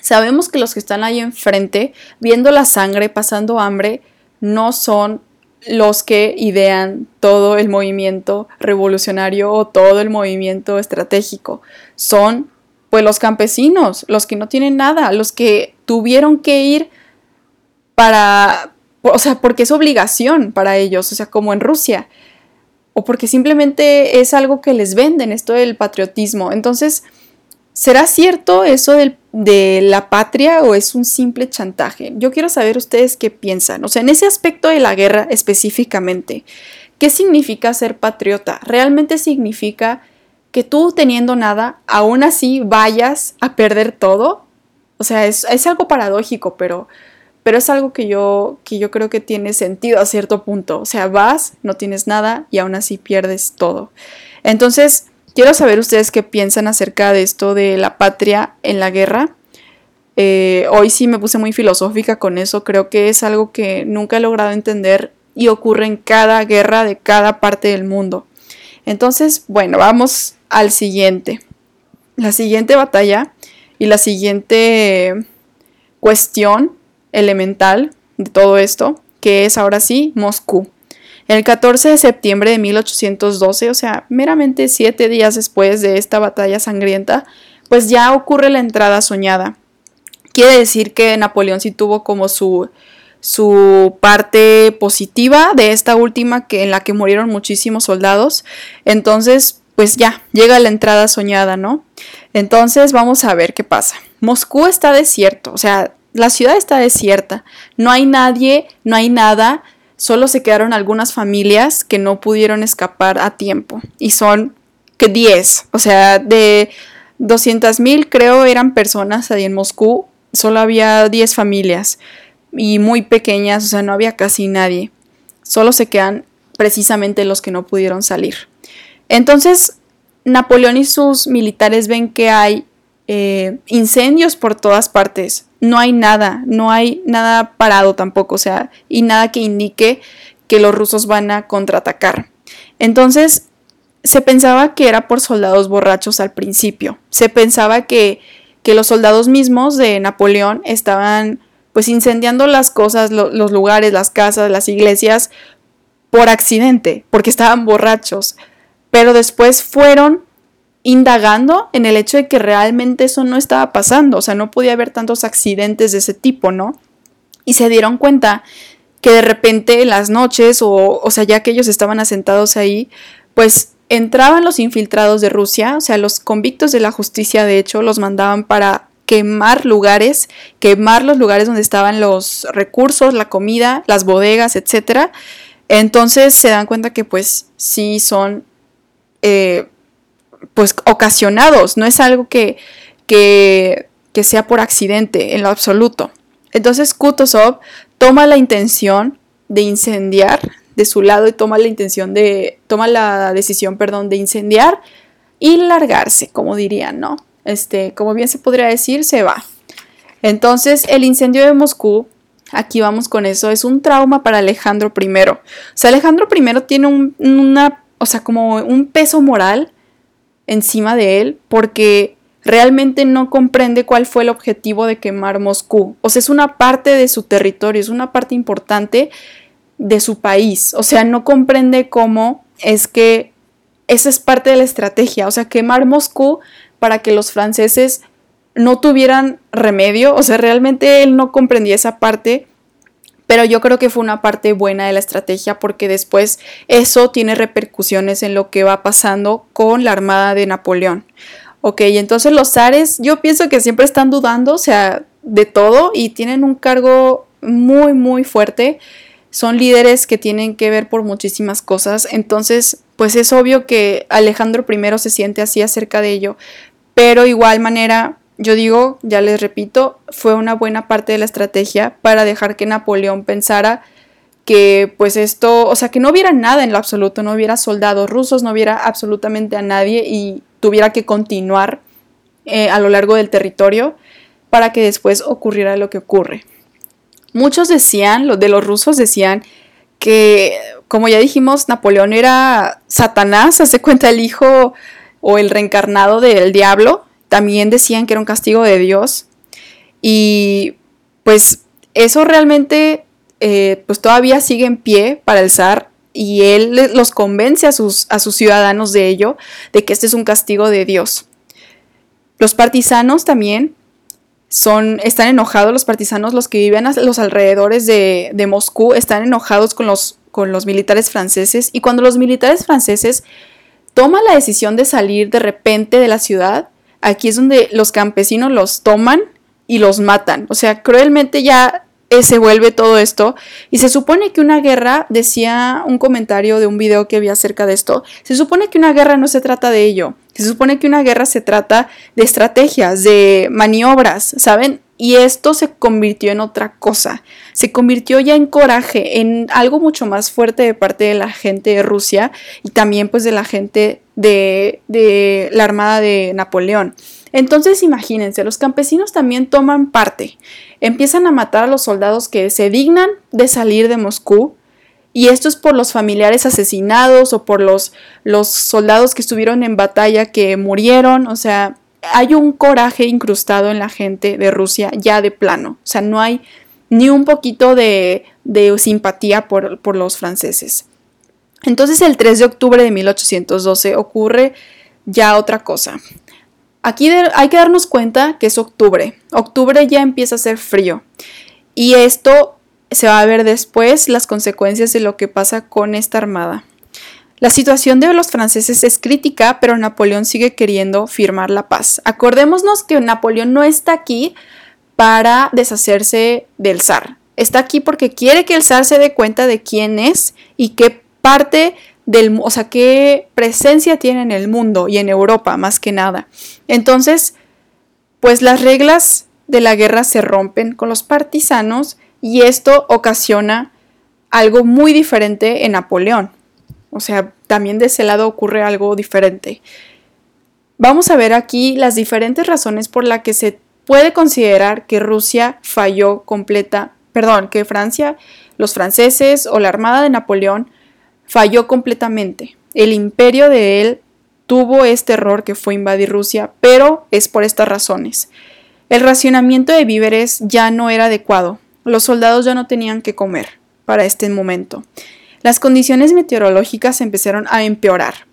sabemos que los que están ahí enfrente, viendo la sangre, pasando hambre, no son los que idean todo el movimiento revolucionario o todo el movimiento estratégico. Son pues los campesinos, los que no tienen nada, los que tuvieron que ir para, o sea, porque es obligación para ellos, o sea, como en Rusia, o porque simplemente es algo que les venden, esto del patriotismo. Entonces, ¿será cierto eso de la patria o es un simple chantaje? Yo quiero saber ustedes qué piensan, o sea, en ese aspecto de la guerra específicamente, ¿qué significa ser patriota? ¿Realmente significa que tú teniendo nada, aún así vayas a perder todo? O sea, es, es algo paradójico, pero pero es algo que yo, que yo creo que tiene sentido a cierto punto. O sea, vas, no tienes nada y aún así pierdes todo. Entonces, quiero saber ustedes qué piensan acerca de esto de la patria en la guerra. Eh, hoy sí me puse muy filosófica con eso, creo que es algo que nunca he logrado entender y ocurre en cada guerra de cada parte del mundo. Entonces, bueno, vamos al siguiente. La siguiente batalla y la siguiente cuestión elemental de todo esto, que es ahora sí Moscú. El 14 de septiembre de 1812, o sea, meramente siete días después de esta batalla sangrienta, pues ya ocurre la entrada soñada. Quiere decir que Napoleón sí tuvo como su, su parte positiva de esta última que en la que murieron muchísimos soldados. Entonces, pues ya, llega la entrada soñada, ¿no? Entonces vamos a ver qué pasa. Moscú está desierto, o sea, la ciudad está desierta, no hay nadie, no hay nada, solo se quedaron algunas familias que no pudieron escapar a tiempo y son que 10, o sea, de 200 mil creo eran personas ahí en Moscú, solo había 10 familias y muy pequeñas, o sea, no había casi nadie. Solo se quedan precisamente los que no pudieron salir. Entonces, Napoleón y sus militares ven que hay eh, incendios por todas partes. No hay nada, no hay nada parado tampoco, o sea, y nada que indique que los rusos van a contraatacar. Entonces, se pensaba que era por soldados borrachos al principio. Se pensaba que, que los soldados mismos de Napoleón estaban pues incendiando las cosas, los lugares, las casas, las iglesias por accidente, porque estaban borrachos. Pero después fueron indagando en el hecho de que realmente eso no estaba pasando, o sea, no podía haber tantos accidentes de ese tipo, ¿no? Y se dieron cuenta que de repente en las noches, o, o sea, ya que ellos estaban asentados ahí, pues entraban los infiltrados de Rusia, o sea, los convictos de la justicia, de hecho, los mandaban para quemar lugares, quemar los lugares donde estaban los recursos, la comida, las bodegas, etc. Entonces se dan cuenta que pues sí son eh, pues ocasionados, no es algo que, que, que sea por accidente en lo absoluto. Entonces Kutuzov toma la intención de incendiar de su lado y toma la intención de, toma la decisión, perdón, de incendiar y largarse, como dirían, ¿no? Este, como bien se podría decir, se va. Entonces, el incendio de Moscú, aquí vamos con eso, es un trauma para Alejandro I. O sea, Alejandro I tiene un, una, o sea, como un peso moral encima de él porque realmente no comprende cuál fue el objetivo de quemar Moscú. O sea, es una parte de su territorio, es una parte importante de su país. O sea, no comprende cómo es que esa es parte de la estrategia. O sea, quemar Moscú para que los franceses no tuvieran remedio. O sea, realmente él no comprendía esa parte. Pero yo creo que fue una parte buena de la estrategia porque después eso tiene repercusiones en lo que va pasando con la armada de Napoleón. Ok, entonces los zares yo pienso que siempre están dudando, o sea, de todo y tienen un cargo muy, muy fuerte son líderes que tienen que ver por muchísimas cosas, entonces pues es obvio que Alejandro I se siente así acerca de ello, pero igual manera, yo digo, ya les repito, fue una buena parte de la estrategia para dejar que Napoleón pensara que pues esto, o sea, que no hubiera nada en lo absoluto, no hubiera soldados rusos, no hubiera absolutamente a nadie y tuviera que continuar eh, a lo largo del territorio para que después ocurriera lo que ocurre. Muchos decían, los de los rusos decían que, como ya dijimos, Napoleón era Satanás, *laughs* hace cuenta el hijo o el reencarnado del diablo. También decían que era un castigo de Dios. Y pues eso realmente eh, pues todavía sigue en pie para el zar y él los convence a sus, a sus ciudadanos de ello, de que este es un castigo de Dios. Los partisanos también son, están enojados los partisanos, los que viven a los alrededores de, de Moscú, están enojados con los, con los militares franceses y cuando los militares franceses toman la decisión de salir de repente de la ciudad, aquí es donde los campesinos los toman y los matan. O sea, cruelmente ya se vuelve todo esto. Y se supone que una guerra, decía un comentario de un video que vi acerca de esto, se supone que una guerra no se trata de ello. Se supone que una guerra se trata de estrategias, de maniobras, ¿saben? Y esto se convirtió en otra cosa. Se convirtió ya en coraje, en algo mucho más fuerte de parte de la gente de Rusia y también pues de la gente de, de la Armada de Napoleón. Entonces imagínense, los campesinos también toman parte, empiezan a matar a los soldados que se dignan de salir de Moscú, y esto es por los familiares asesinados o por los, los soldados que estuvieron en batalla que murieron, o sea, hay un coraje incrustado en la gente de Rusia ya de plano, o sea, no hay ni un poquito de, de simpatía por, por los franceses. Entonces el 3 de octubre de 1812 ocurre ya otra cosa. Aquí hay que darnos cuenta que es octubre. Octubre ya empieza a ser frío. Y esto se va a ver después las consecuencias de lo que pasa con esta armada. La situación de los franceses es crítica, pero Napoleón sigue queriendo firmar la paz. Acordémonos que Napoleón no está aquí para deshacerse del zar. Está aquí porque quiere que el zar se dé cuenta de quién es y qué parte del, o sea, qué presencia tiene en el mundo y en Europa más que nada. Entonces, pues las reglas de la guerra se rompen con los partisanos y esto ocasiona algo muy diferente en Napoleón. O sea, también de ese lado ocurre algo diferente. Vamos a ver aquí las diferentes razones por las que se puede considerar que Rusia falló completa, perdón, que Francia, los franceses o la Armada de Napoleón falló completamente. El imperio de él tuvo este error que fue invadir Rusia, pero es por estas razones. El racionamiento de víveres ya no era adecuado. Los soldados ya no tenían que comer para este momento. Las condiciones meteorológicas empezaron a empeorar.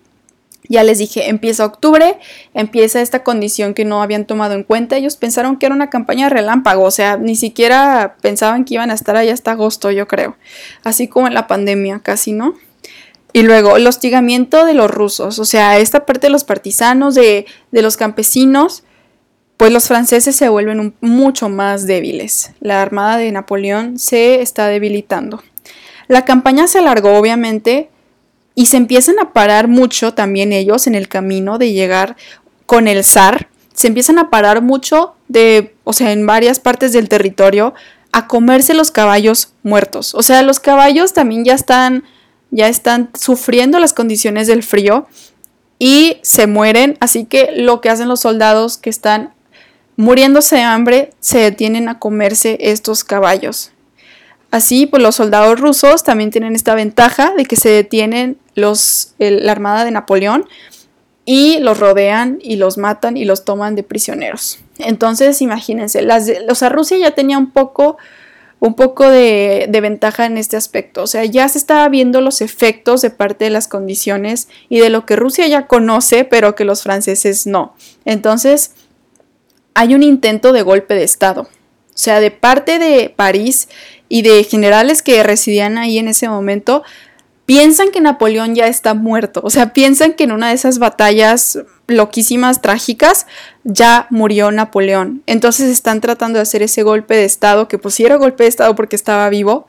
Ya les dije, empieza octubre, empieza esta condición que no habían tomado en cuenta. Ellos pensaron que era una campaña relámpago, o sea, ni siquiera pensaban que iban a estar ahí hasta agosto, yo creo. Así como en la pandemia, casi, ¿no? Y luego el hostigamiento de los rusos, o sea, esta parte de los partisanos, de, de los campesinos, pues los franceses se vuelven mucho más débiles. La armada de Napoleón se está debilitando. La campaña se alargó obviamente y se empiezan a parar mucho también ellos en el camino de llegar con el zar. Se empiezan a parar mucho de, o sea, en varias partes del territorio a comerse los caballos muertos. O sea, los caballos también ya están ya están sufriendo las condiciones del frío y se mueren, así que lo que hacen los soldados que están muriéndose de hambre se detienen a comerse estos caballos. Así, pues los soldados rusos también tienen esta ventaja de que se detienen los, la armada de Napoleón y los rodean y los matan y los toman de prisioneros. Entonces, imagínense, o sea, Rusia ya tenía un poco, un poco de, de, ventaja en este aspecto. O sea, ya se estaba viendo los efectos de parte de las condiciones y de lo que Rusia ya conoce, pero que los franceses no. Entonces, hay un intento de golpe de Estado. O sea, de parte de París y de generales que residían ahí en ese momento, piensan que Napoleón ya está muerto. O sea, piensan que en una de esas batallas loquísimas, trágicas, ya murió Napoleón. Entonces están tratando de hacer ese golpe de Estado, que pues golpe de Estado porque estaba vivo.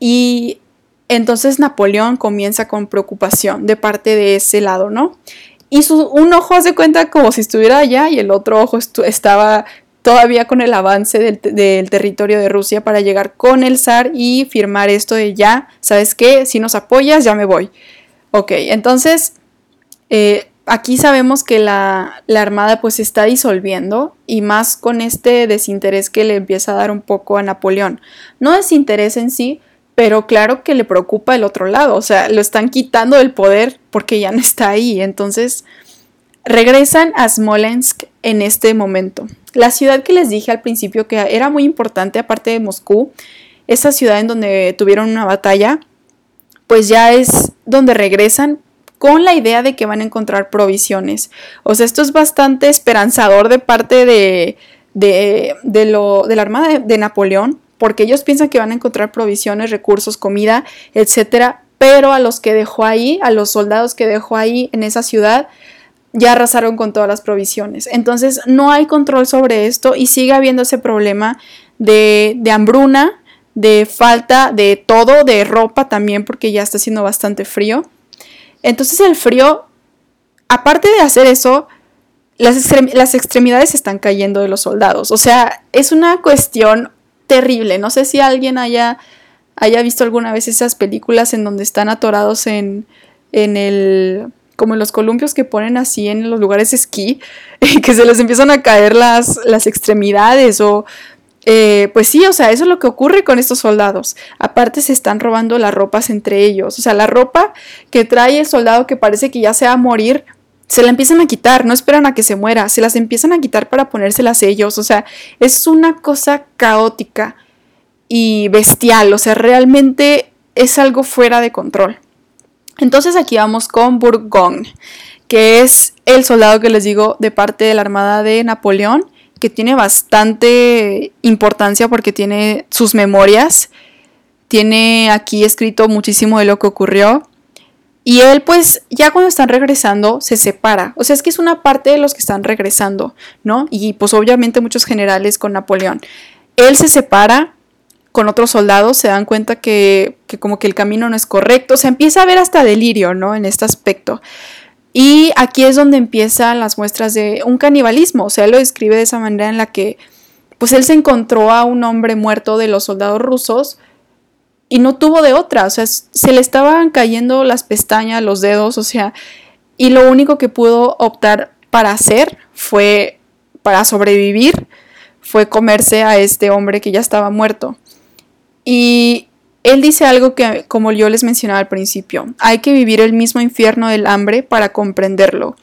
Y entonces Napoleón comienza con preocupación de parte de ese lado, ¿no? Y su, un ojo se cuenta como si estuviera allá y el otro ojo estaba todavía con el avance del, territorio de Rusia para llegar con el zar y firmar esto de ya, ¿sabes qué? Si nos apoyas, ya me voy. Ok, entonces eh, aquí sabemos que la, la, armada pues se está disolviendo y más con este desinterés que le empieza a dar un poco a Napoleón. No desinterés en sí, pero claro que le preocupa el otro lado, o sea, lo están quitando del poder porque ya no está ahí, entonces regresan a Smolensk en este momento. La ciudad que les dije al principio que era muy importante, aparte de Moscú, esa ciudad en donde tuvieron una batalla, pues ya es donde regresan con la idea de que van a encontrar provisiones. O sea, esto es bastante esperanzador de parte de, de, lo, de la Armada de, Napoleón, porque ellos piensan que van a encontrar provisiones, recursos, comida, etcétera, pero a los que dejó ahí, a los soldados que dejó ahí en esa ciudad, ya arrasaron con todas las provisiones. Entonces no hay control sobre esto y sigue habiendo ese problema de, de hambruna, de falta de todo, de ropa también, porque ya está haciendo bastante frío. Entonces el frío, aparte de hacer eso, las, las extremidades están cayendo de los soldados. O sea, es una cuestión terrible. No sé si alguien haya, haya visto alguna vez esas películas en donde están atorados en, en el como en los columpios que ponen así en los lugares de esquí, *laughs* que se les empiezan a caer las, las extremidades o eh, pues sí, o sea, eso es lo que ocurre con estos soldados. Aparte se están robando las ropas entre ellos. O sea, la ropa que trae el soldado que parece que ya se va a morir, se la empiezan a quitar, no esperan a que se muera, se las empiezan a quitar para ponérselas ellos. O sea, es una cosa caótica y bestial. O sea, realmente es algo fuera de control. Entonces aquí vamos con Bourgogne, que es el soldado que les digo de parte de la Armada de Napoleón, que tiene bastante importancia porque tiene sus memorias, tiene aquí escrito muchísimo de lo que ocurrió. Y él pues ya cuando están regresando se separa. O sea, es que es una parte de los que están regresando, ¿no? Y pues obviamente muchos generales con Napoleón. Él se separa con otros soldados, se dan cuenta que, que como que el camino no es correcto. Se empieza a ver hasta delirio, ¿no? En este aspecto. Y aquí es donde empiezan las muestras de un canibalismo. O sea, él lo describe de esa manera en la que pues él se encontró a un hombre muerto de los soldados rusos y no tuvo de otra, o sea, se le estaban cayendo las pestañas, los dedos, o sea, y lo único que pudo optar para hacer fue, para sobrevivir, fue comerse a este hombre que ya estaba muerto. Y él dice algo que, como yo les mencionaba al principio, hay que vivir el mismo infierno del hambre para comprenderlo.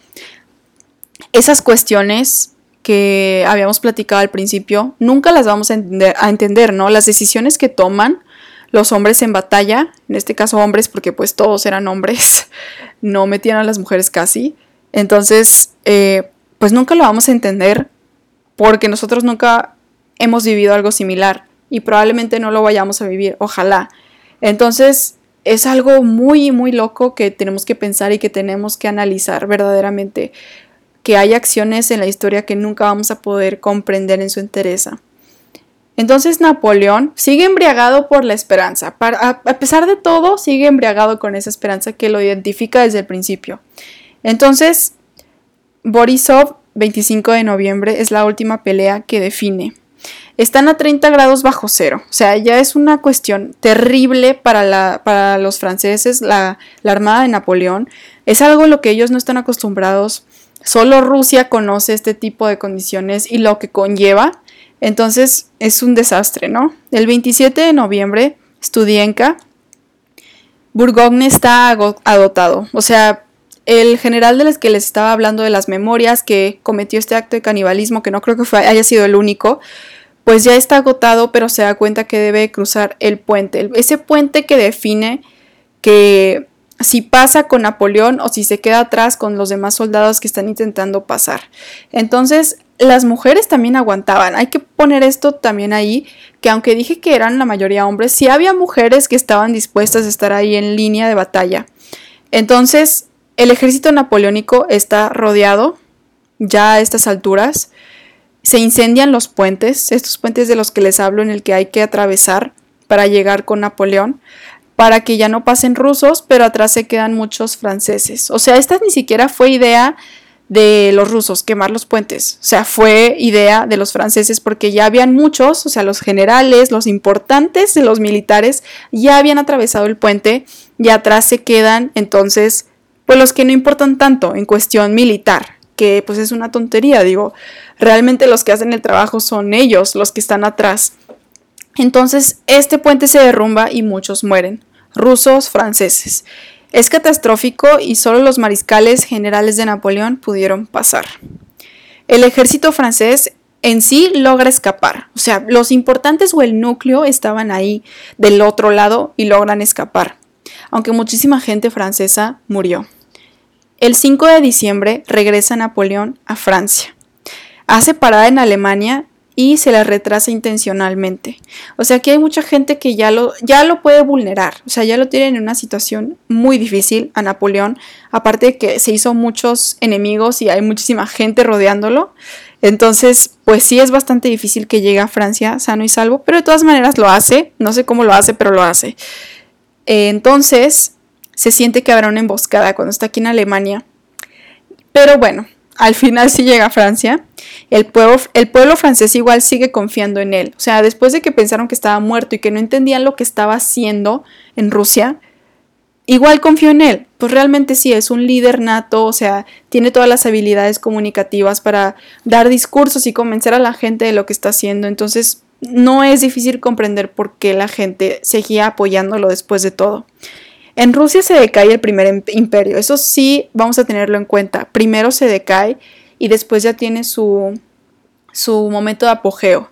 Esas cuestiones que habíamos platicado al principio, nunca las vamos a entender, ¿no? Las decisiones que toman los hombres en batalla, en este caso hombres porque pues todos eran hombres, *laughs* no metían a las mujeres casi. Entonces, eh, pues nunca lo vamos a entender porque nosotros nunca hemos vivido algo similar y probablemente no lo vayamos a vivir, ojalá. Entonces, es algo muy, muy loco que tenemos que pensar y que tenemos que analizar verdaderamente, que hay acciones en la historia que nunca vamos a poder comprender en su entereza. Entonces Napoleón sigue embriagado por la esperanza. a, pesar de todo, sigue embriagado con esa esperanza que lo identifica desde el principio. Entonces, Borisov, 25 de noviembre, es la última pelea que define. Están a 30 grados bajo cero. O sea, ya es una cuestión terrible para, para los franceses, la, la Armada de Napoleón. Es algo a lo que ellos no están acostumbrados. Solo Rusia conoce este tipo de condiciones y lo que conlleva entonces es un desastre, ¿no? El 27 de noviembre, Studienka, Burgogne está adotado. O sea, el general de los que les estaba hablando de las memorias que cometió este acto de canibalismo, que no creo que haya sido el único, pues ya está agotado, pero se da cuenta que debe cruzar el puente. Ese puente que define que si pasa con Napoleón o si se queda atrás con los demás soldados que están intentando pasar. Entonces, las mujeres también aguantaban. Hay que poner esto también ahí, que aunque dije que eran la mayoría hombres, sí había mujeres que estaban dispuestas a estar ahí en línea de batalla. Entonces, el ejército napoleónico está rodeado ya a estas alturas. Se incendian los puentes, estos puentes de los que les hablo en el que hay que atravesar para llegar con Napoleón, para que ya no pasen rusos, pero atrás se quedan muchos franceses. O sea, esta ni siquiera fue idea de los rusos, quemar los puentes. O sea, fue idea de los franceses porque ya habían muchos, o sea, los generales, los importantes los militares, ya habían atravesado el puente y atrás se quedan entonces, pues los que no importan tanto en cuestión militar, que pues es una tontería, digo, realmente los que hacen el trabajo son ellos, los que están atrás. Entonces, este puente se derrumba y muchos mueren, rusos, franceses. Es catastrófico y solo los mariscales generales de Napoleón pudieron pasar. El ejército francés en sí logra escapar. O sea, los importantes o el núcleo estaban ahí del otro lado y logran escapar, aunque muchísima gente francesa murió. El 5 de diciembre regresa Napoleón a Francia. Hace parada en Alemania y se la retrasa intencionalmente. O sea que hay mucha gente que ya lo, ya lo puede vulnerar, o sea, ya lo tiene en una situación muy difícil a Napoleón, aparte de que se hizo muchos enemigos y hay muchísima gente rodeándolo. Entonces, pues sí es bastante difícil que llegue a Francia sano y salvo, pero de todas maneras lo hace, no sé cómo lo hace, pero lo hace. entonces, se siente que habrá una emboscada cuando está aquí en Alemania. Pero bueno, al final sí llega a Francia, el pueblo, el pueblo francés igual sigue confiando en él. O sea, después de que pensaron que estaba muerto y que no entendían lo que estaba haciendo en Rusia, igual confió en él. Pues realmente sí, es un líder nato, o sea, tiene todas las habilidades comunicativas para dar discursos y convencer a la gente de lo que está haciendo. Entonces, no es difícil comprender por qué la gente seguía apoyándolo después de todo. En Rusia se decae el primer imperio, eso sí vamos a tenerlo en cuenta. Primero se decae y después ya tiene su, su momento de apogeo.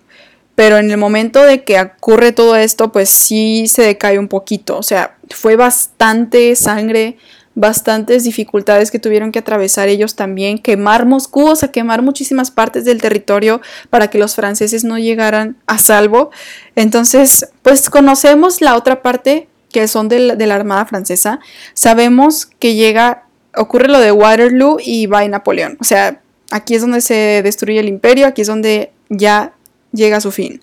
pero en el momento de que ocurre todo esto, pues sí se decae un poquito, o sea, fue bastante sangre, bastantes dificultades que tuvieron que atravesar ellos también, quemar Moscú, o sea, quemar muchísimas partes del territorio para que los franceses no llegaran a salvo. Entonces, pues conocemos la otra parte que son de la, Armada Francesa, sabemos que llega, ocurre lo de Waterloo y va Napoleón, o sea, aquí es donde se destruye el imperio, aquí es donde ya llega a su fin.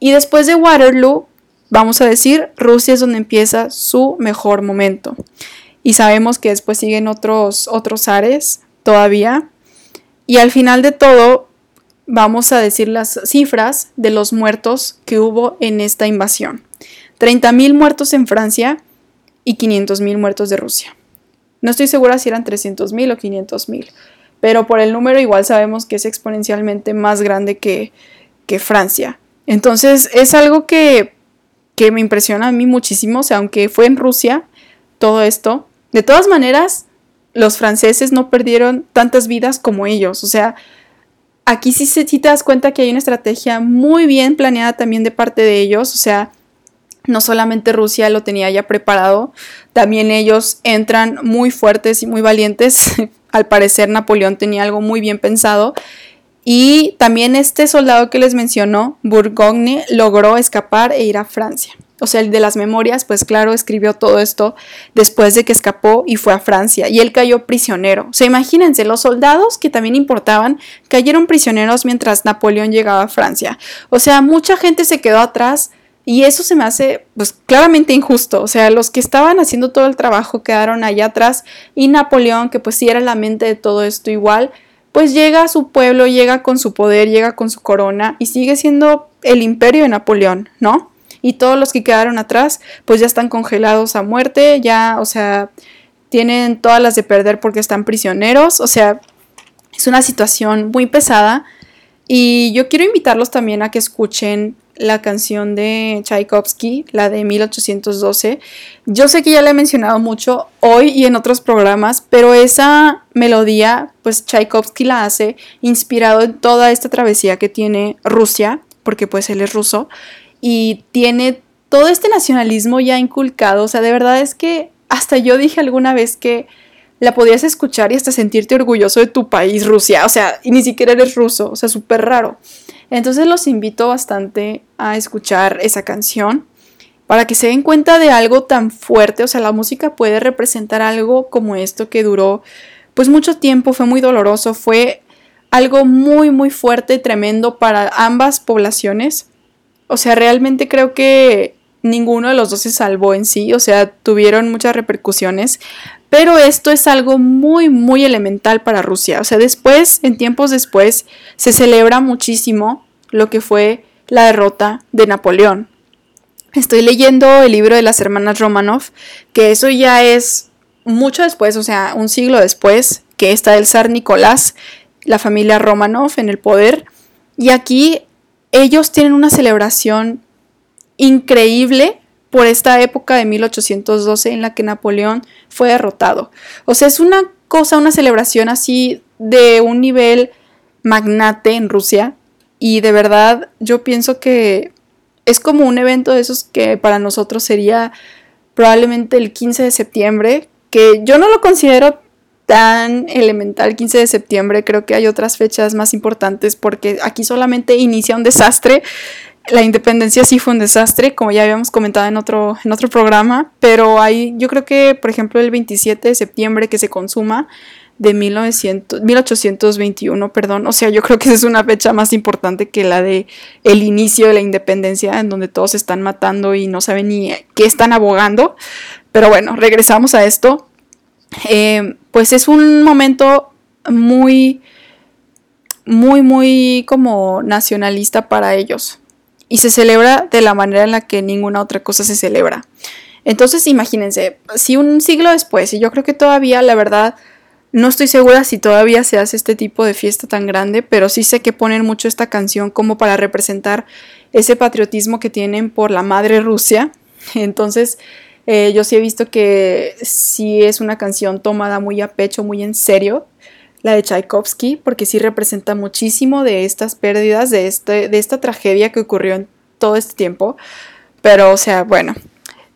Y después de Waterloo, vamos a decir, Rusia es donde empieza su mejor momento y sabemos que después siguen otros, otros ares todavía. Y al final de todo, vamos a decir las cifras de los muertos que hubo en esta invasión. 30.000 muertos en Francia y 500.000 muertos de Rusia. No estoy segura si eran 300.000 o 500.000, pero por el número igual sabemos que es exponencialmente más grande que, que Francia. Entonces es algo que, que me impresiona a mí muchísimo, o sea, aunque fue en Rusia todo esto, de todas maneras, los franceses no perdieron tantas vidas como ellos. O sea, aquí sí, sí te das cuenta que hay una estrategia muy bien planeada también de parte de ellos. O sea, no solamente Rusia lo tenía ya preparado, también ellos entran muy fuertes y muy valientes. *laughs* Al parecer Napoleón tenía algo muy bien pensado. Y también este soldado que les mencionó, Bourgogne, logró escapar e ir a Francia o sea, el de las memorias, pues claro, escribió todo esto después de que escapó y fue a Francia y él cayó prisionero. O sea, imagínense, los soldados que también importaban cayeron prisioneros mientras Napoleón llegaba a Francia. O sea, mucha gente se quedó atrás y eso se me hace pues claramente injusto. O sea, los que estaban haciendo todo el trabajo quedaron allá atrás y Napoleón, que pues sí era la mente de todo esto igual, pues llega a su pueblo, llega con su poder, llega con su corona y sigue siendo el imperio de Napoleón, ¿no? y todos los que quedaron atrás pues ya están congelados a muerte, ya, o sea, tienen todas las de perder porque están prisioneros, o sea, es una situación muy pesada y yo quiero invitarlos también a que escuchen la canción de Tchaikovsky, la de 1812. Yo sé que ya la he mencionado mucho hoy y en otros programas, pero esa melodía, pues Tchaikovsky la hace inspirado en toda esta travesía que tiene Rusia, porque pues él es ruso, y tiene todo este nacionalismo ya inculcado. O sea, de verdad es que hasta yo dije alguna vez que la podías escuchar y hasta sentirte orgulloso de tu país, Rusia. O sea, y ni siquiera eres ruso, o sea, súper raro. Entonces los invito bastante a escuchar esa canción para que se den cuenta de algo tan fuerte. O sea, la música puede representar algo como esto que duró pues mucho tiempo, fue muy doloroso, fue algo muy, muy fuerte, tremendo para ambas poblaciones. O sea, realmente creo que ninguno de los dos se salvó en sí, o sea, tuvieron muchas repercusiones, pero esto es algo muy, muy elemental para Rusia. O sea, después, en tiempos después, se celebra muchísimo lo que fue la derrota de Napoleón. Estoy leyendo el libro de las hermanas Romanov, que eso ya es mucho después, o sea, un siglo después, que está el zar Nicolás, la familia Romanov en el poder. Y aquí ellos tienen una celebración increíble por esta época de 1812 en la que Napoleón fue derrotado. O sea, es una cosa, una celebración así de un nivel magnate en Rusia y de verdad yo pienso que es como un evento de esos que para nosotros sería probablemente el 15 de septiembre, que yo no lo considero tan elemental 15 de septiembre, creo que hay otras fechas más importantes porque aquí solamente inicia un desastre. La independencia sí fue un desastre, como ya habíamos comentado en otro, en otro programa, pero hay, yo creo que, por ejemplo, el 27 de septiembre que se consuma de 1900, 1821, perdón, o sea, yo creo que esa es una fecha más importante que la de el inicio de la independencia, en donde todos se están matando y no saben ni qué están abogando. Pero bueno, regresamos a esto. Eh, pues es un momento muy, muy, muy como nacionalista para ellos. Y se celebra de la manera en la que ninguna otra cosa se celebra. Entonces imagínense, si un siglo después, y yo creo que todavía, la verdad, no estoy segura si todavía se hace este tipo de fiesta tan grande, pero sí sé que ponen mucho esta canción como para representar ese patriotismo que tienen por la madre Rusia. *laughs* Entonces, eh, yo sí he visto que sí es una canción tomada muy a pecho, muy en serio. La de Tchaikovsky, porque sí representa muchísimo de estas pérdidas, de, este, de esta tragedia que ocurrió en todo este tiempo. Pero, o sea, bueno,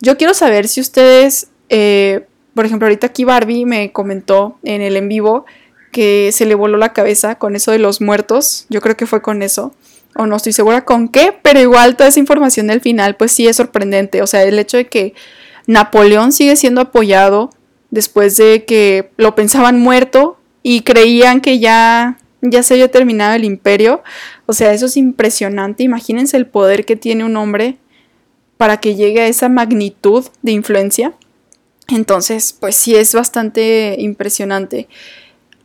yo quiero saber si ustedes, eh, por ejemplo, ahorita aquí Barbie me comentó en el en vivo que se le voló la cabeza con eso de los muertos. Yo creo que fue con eso. O no estoy segura con qué, pero igual toda esa información del final, pues sí es sorprendente. O sea, el hecho de que Napoleón sigue siendo apoyado después de que lo pensaban muerto y creían que ya, ya se había terminado el imperio. O sea, eso es impresionante. Imagínense el poder que tiene un hombre para que llegue a esa magnitud de influencia. Entonces, pues sí es bastante impresionante.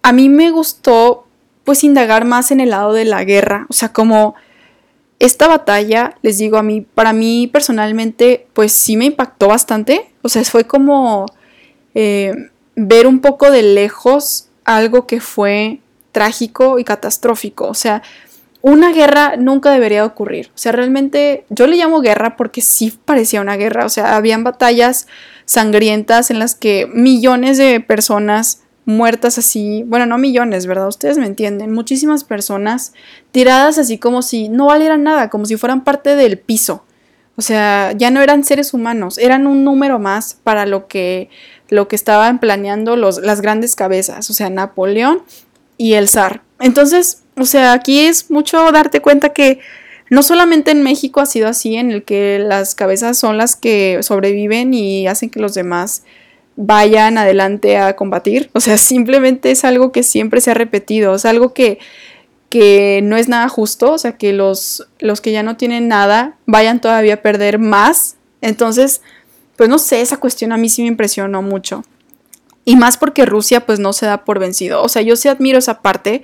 A mí me gustó pues indagar más en el lado de la guerra, o sea, como esta batalla, les digo a mí, para mí personalmente, pues sí me impactó bastante, o sea, fue como eh, ver un poco de lejos algo que fue trágico y catastrófico, o sea, una guerra nunca debería ocurrir. O sea, realmente yo le llamo guerra porque sí parecía una guerra. O sea, habían batallas sangrientas en las que millones de personas muertas así, bueno, no millones, ¿verdad? Ustedes me entienden, muchísimas personas tiradas así como si no valieran nada, como si fueran parte del piso. O sea, ya no eran seres humanos, eran un número más para lo que, lo que estaban planeando los, las grandes cabezas, o sea, Napoleón y el zar. Entonces, o sea, aquí es mucho darte cuenta que no solamente en México ha sido así, en el que las cabezas son las que sobreviven y hacen que los demás vayan adelante a combatir. O sea, simplemente es algo que siempre se ha repetido, es algo que, que no es nada justo, o sea, que los, los que ya no tienen nada vayan todavía a perder más. Entonces, pues no sé, esa cuestión a mí sí me impresionó mucho. Y más porque Rusia pues no se da por vencido. O sea, yo sí admiro esa parte.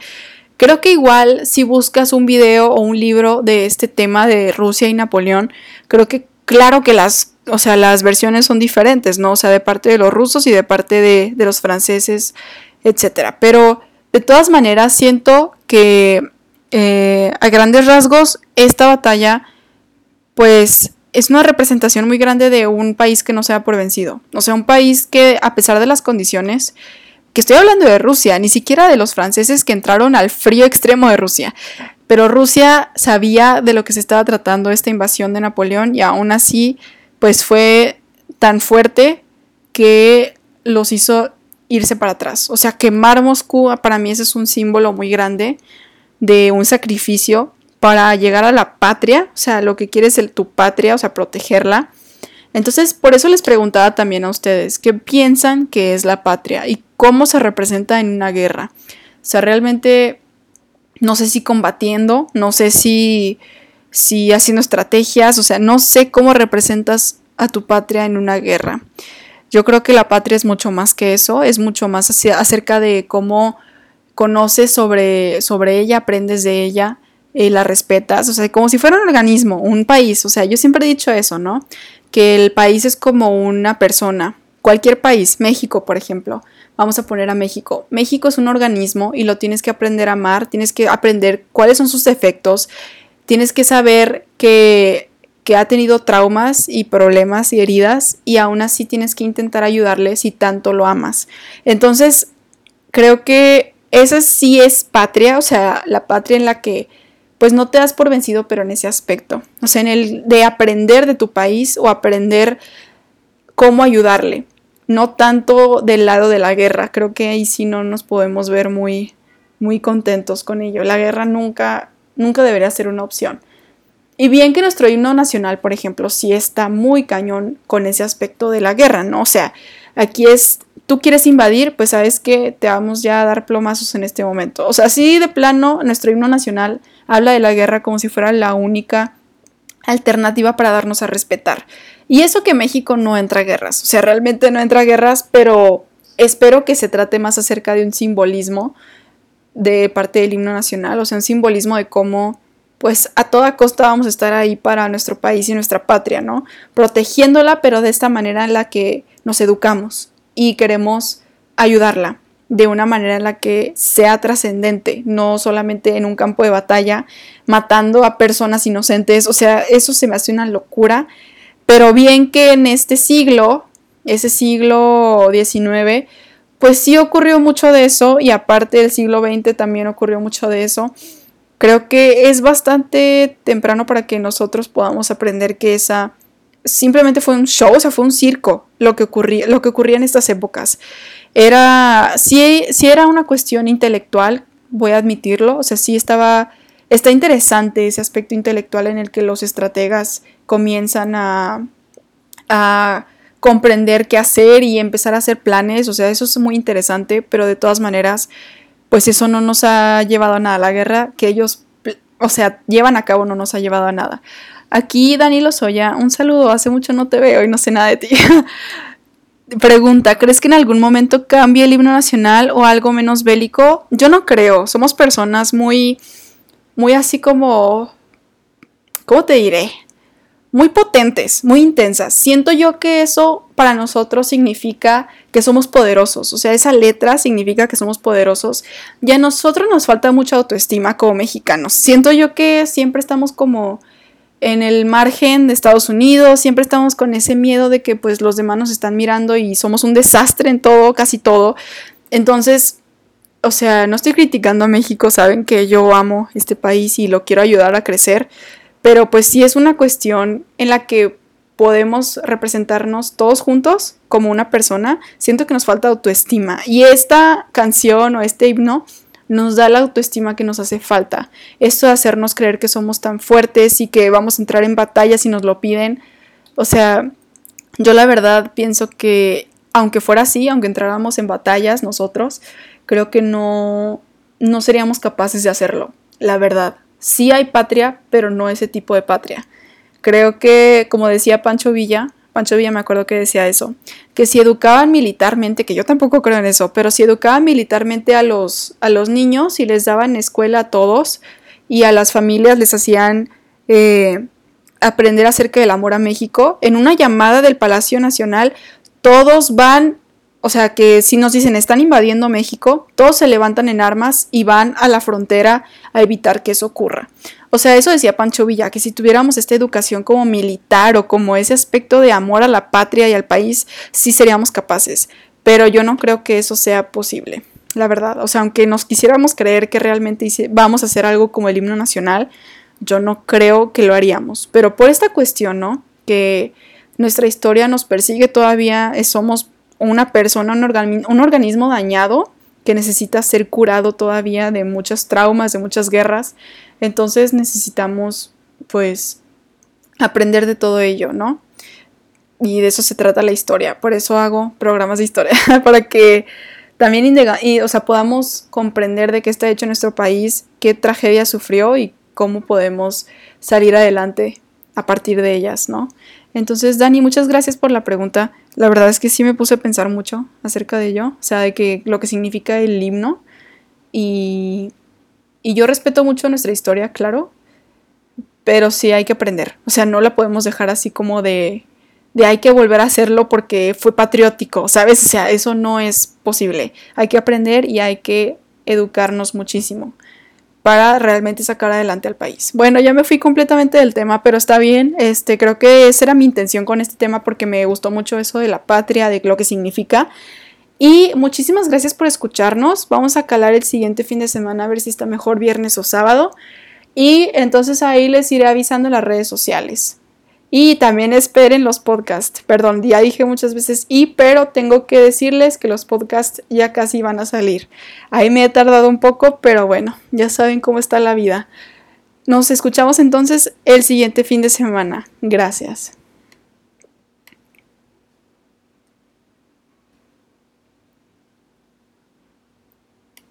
Creo que igual si buscas un video o un libro de este tema de Rusia y Napoleón, creo que claro que las o sea, las versiones son diferentes, ¿no? O sea, de parte de los rusos y de parte de, los franceses, etcétera. Pero de todas maneras, siento que eh, a grandes rasgos esta batalla, pues es una representación muy grande de un país que no sea por vencido. O sea, un país que a pesar de las condiciones, que estoy hablando de Rusia, ni siquiera de los franceses que entraron al frío extremo de Rusia. Pero Rusia sabía de lo que se estaba tratando esta invasión de Napoleón y aún así pues fue tan fuerte que los hizo irse para atrás. O sea, quemar Moscú para mí ese es un símbolo muy grande de un sacrificio para llegar a la patria, o sea, lo que quieres es tu patria, o sea, protegerla. Entonces, por eso les preguntaba también a ustedes, ¿qué piensan que es la patria y cómo se representa en una guerra? O sea, realmente, no sé si combatiendo, no sé si si haciendo estrategias, o sea, no sé cómo representas a tu patria en una guerra. Yo creo que la patria es mucho más que eso, es mucho más acerca de cómo conoces sobre, sobre ella, aprendes de ella, eh, la respetas, o sea, como si fuera un organismo, un país, o sea, yo siempre he dicho eso, ¿no? Que el país es como una persona, cualquier país, México, por ejemplo, vamos a poner a México. México es un organismo y lo tienes que aprender a amar, tienes que aprender cuáles son sus defectos, tienes que saber que, ha tenido traumas y problemas y heridas y aún así tienes que intentar ayudarle si tanto lo amas. Entonces, creo que esa sí es patria, o sea, la patria en la que pues no te das por vencido, pero en ese aspecto, o sea, en el de aprender de tu país o aprender cómo ayudarle, no tanto del lado de la guerra, creo que ahí sí no nos podemos ver muy muy contentos con ello. La guerra nunca nunca debería ser una opción. Y bien que nuestro himno nacional, por ejemplo, sí está muy cañón con ese aspecto de la guerra, ¿no? O sea, aquí es, tú quieres invadir, pues sabes que te vamos ya a dar plomazos en este momento. O sea, sí de plano, nuestro himno nacional habla de la guerra como si fuera la única alternativa para darnos a respetar. Y eso que México no entra a guerras, o sea, realmente no entra a guerras, pero espero que se trate más acerca de un simbolismo de parte del himno nacional, o sea, un simbolismo de cómo pues a toda costa vamos a estar ahí para nuestro país y nuestra patria, ¿no? Protegiéndola, pero de esta manera en la que nos educamos y queremos ayudarla de una manera en la que sea trascendente, no solamente en un campo de batalla, matando a personas inocentes, o sea, eso se me hace una locura, pero bien que en este siglo, ese siglo XIX, pues sí ocurrió mucho de eso y aparte del siglo XX también ocurrió mucho de eso. Creo que es bastante temprano para que nosotros podamos aprender que esa simplemente fue un show, o sea, fue un circo lo que ocurría, lo que ocurría en estas épocas. Era, sí, sí era una cuestión intelectual, voy a admitirlo, o sea, sí estaba, está interesante ese aspecto intelectual en el que los estrategas comienzan a, a comprender qué hacer y empezar a hacer planes, o sea, eso es muy interesante, pero de todas maneras, pues eso no nos ha llevado a nada. La guerra que ellos, o sea, llevan a cabo no nos ha llevado a nada. Aquí Danilo Soya, un saludo, hace mucho no te veo y no sé nada de ti. *laughs* Pregunta, ¿crees que en algún momento cambie el himno nacional o algo menos bélico? Yo no creo, somos personas muy, muy así como, ¿cómo te diré? Muy potentes, muy intensas. Siento yo que eso para nosotros significa que somos poderosos, o sea, esa letra significa que somos poderosos y a nosotros nos falta mucha autoestima como mexicanos. Siento yo que siempre estamos como en el margen de Estados Unidos, siempre estamos con ese miedo de que pues los demás nos están mirando y somos un desastre en todo, casi todo. Entonces, o sea, no estoy criticando a México, saben que yo amo este país y lo quiero ayudar a crecer, pero pues sí es una cuestión en la que podemos representarnos todos juntos como una persona, siento que nos falta autoestima. Y esta canción o este himno nos da la autoestima que nos hace falta. Esto de hacernos creer que somos tan fuertes y que vamos a entrar en batalla si nos lo piden. O sea, yo la verdad pienso que aunque fuera así, aunque entráramos en batallas nosotros, creo que no, no seríamos capaces de hacerlo, la verdad. Sí hay patria, pero no ese tipo de patria. Creo que, como decía Pancho Villa, Pancho Villa me acuerdo que decía eso, que si educaban militarmente, que yo tampoco creo en eso, pero si educaban militarmente a los, a los niños y les daban escuela a todos y a las familias les hacían eh, aprender acerca del amor a México, en una llamada del Palacio Nacional todos van o sea que si nos dicen están invadiendo México, todos se levantan en armas y van a la frontera a evitar que eso ocurra. O sea, eso decía Pancho Villa, que si tuviéramos esta educación como militar o como ese aspecto de amor a la patria y al país, sí seríamos capaces. Pero yo no creo que eso sea posible, la verdad. O sea, aunque nos quisiéramos creer que realmente vamos a hacer algo como el himno nacional, yo no creo que lo haríamos. Pero por esta cuestión, ¿no? Que nuestra historia nos persigue todavía, somos una persona, un, organismo dañado que necesita ser curado todavía de muchos traumas, de muchas guerras. Entonces necesitamos, pues, aprender de todo ello, ¿no? Y de eso se trata la historia. Por eso hago programas de historia, *laughs* para que también y, o sea, podamos comprender de qué está hecho nuestro país, qué tragedia sufrió y cómo podemos salir adelante a partir de ellas, ¿no? Entonces, Dani, muchas gracias por la pregunta. La verdad es que sí me puse a pensar mucho acerca de ello, o sea, de que lo que significa el himno. Y, y yo respeto mucho nuestra historia, claro, pero sí hay que aprender. O sea, no la podemos dejar así como de, de hay que volver a hacerlo porque fue patriótico, ¿sabes? O sea, eso no es posible. Hay que aprender y hay que educarnos muchísimo para realmente sacar adelante al país. Bueno, ya me fui completamente del tema, pero está bien. Este, creo que esa era mi intención con este tema porque me gustó mucho eso de la patria, de lo que significa. Y muchísimas gracias por escucharnos. Vamos a calar el siguiente fin de semana a ver si está mejor viernes o sábado. Y entonces ahí les iré avisando en las redes sociales. Y también esperen los podcasts. Perdón, ya dije muchas veces y, pero tengo que decirles que los podcasts ya casi van a salir. Ahí me he tardado un poco, pero bueno, ya saben cómo está la vida. Nos escuchamos entonces el siguiente fin de semana. Gracias.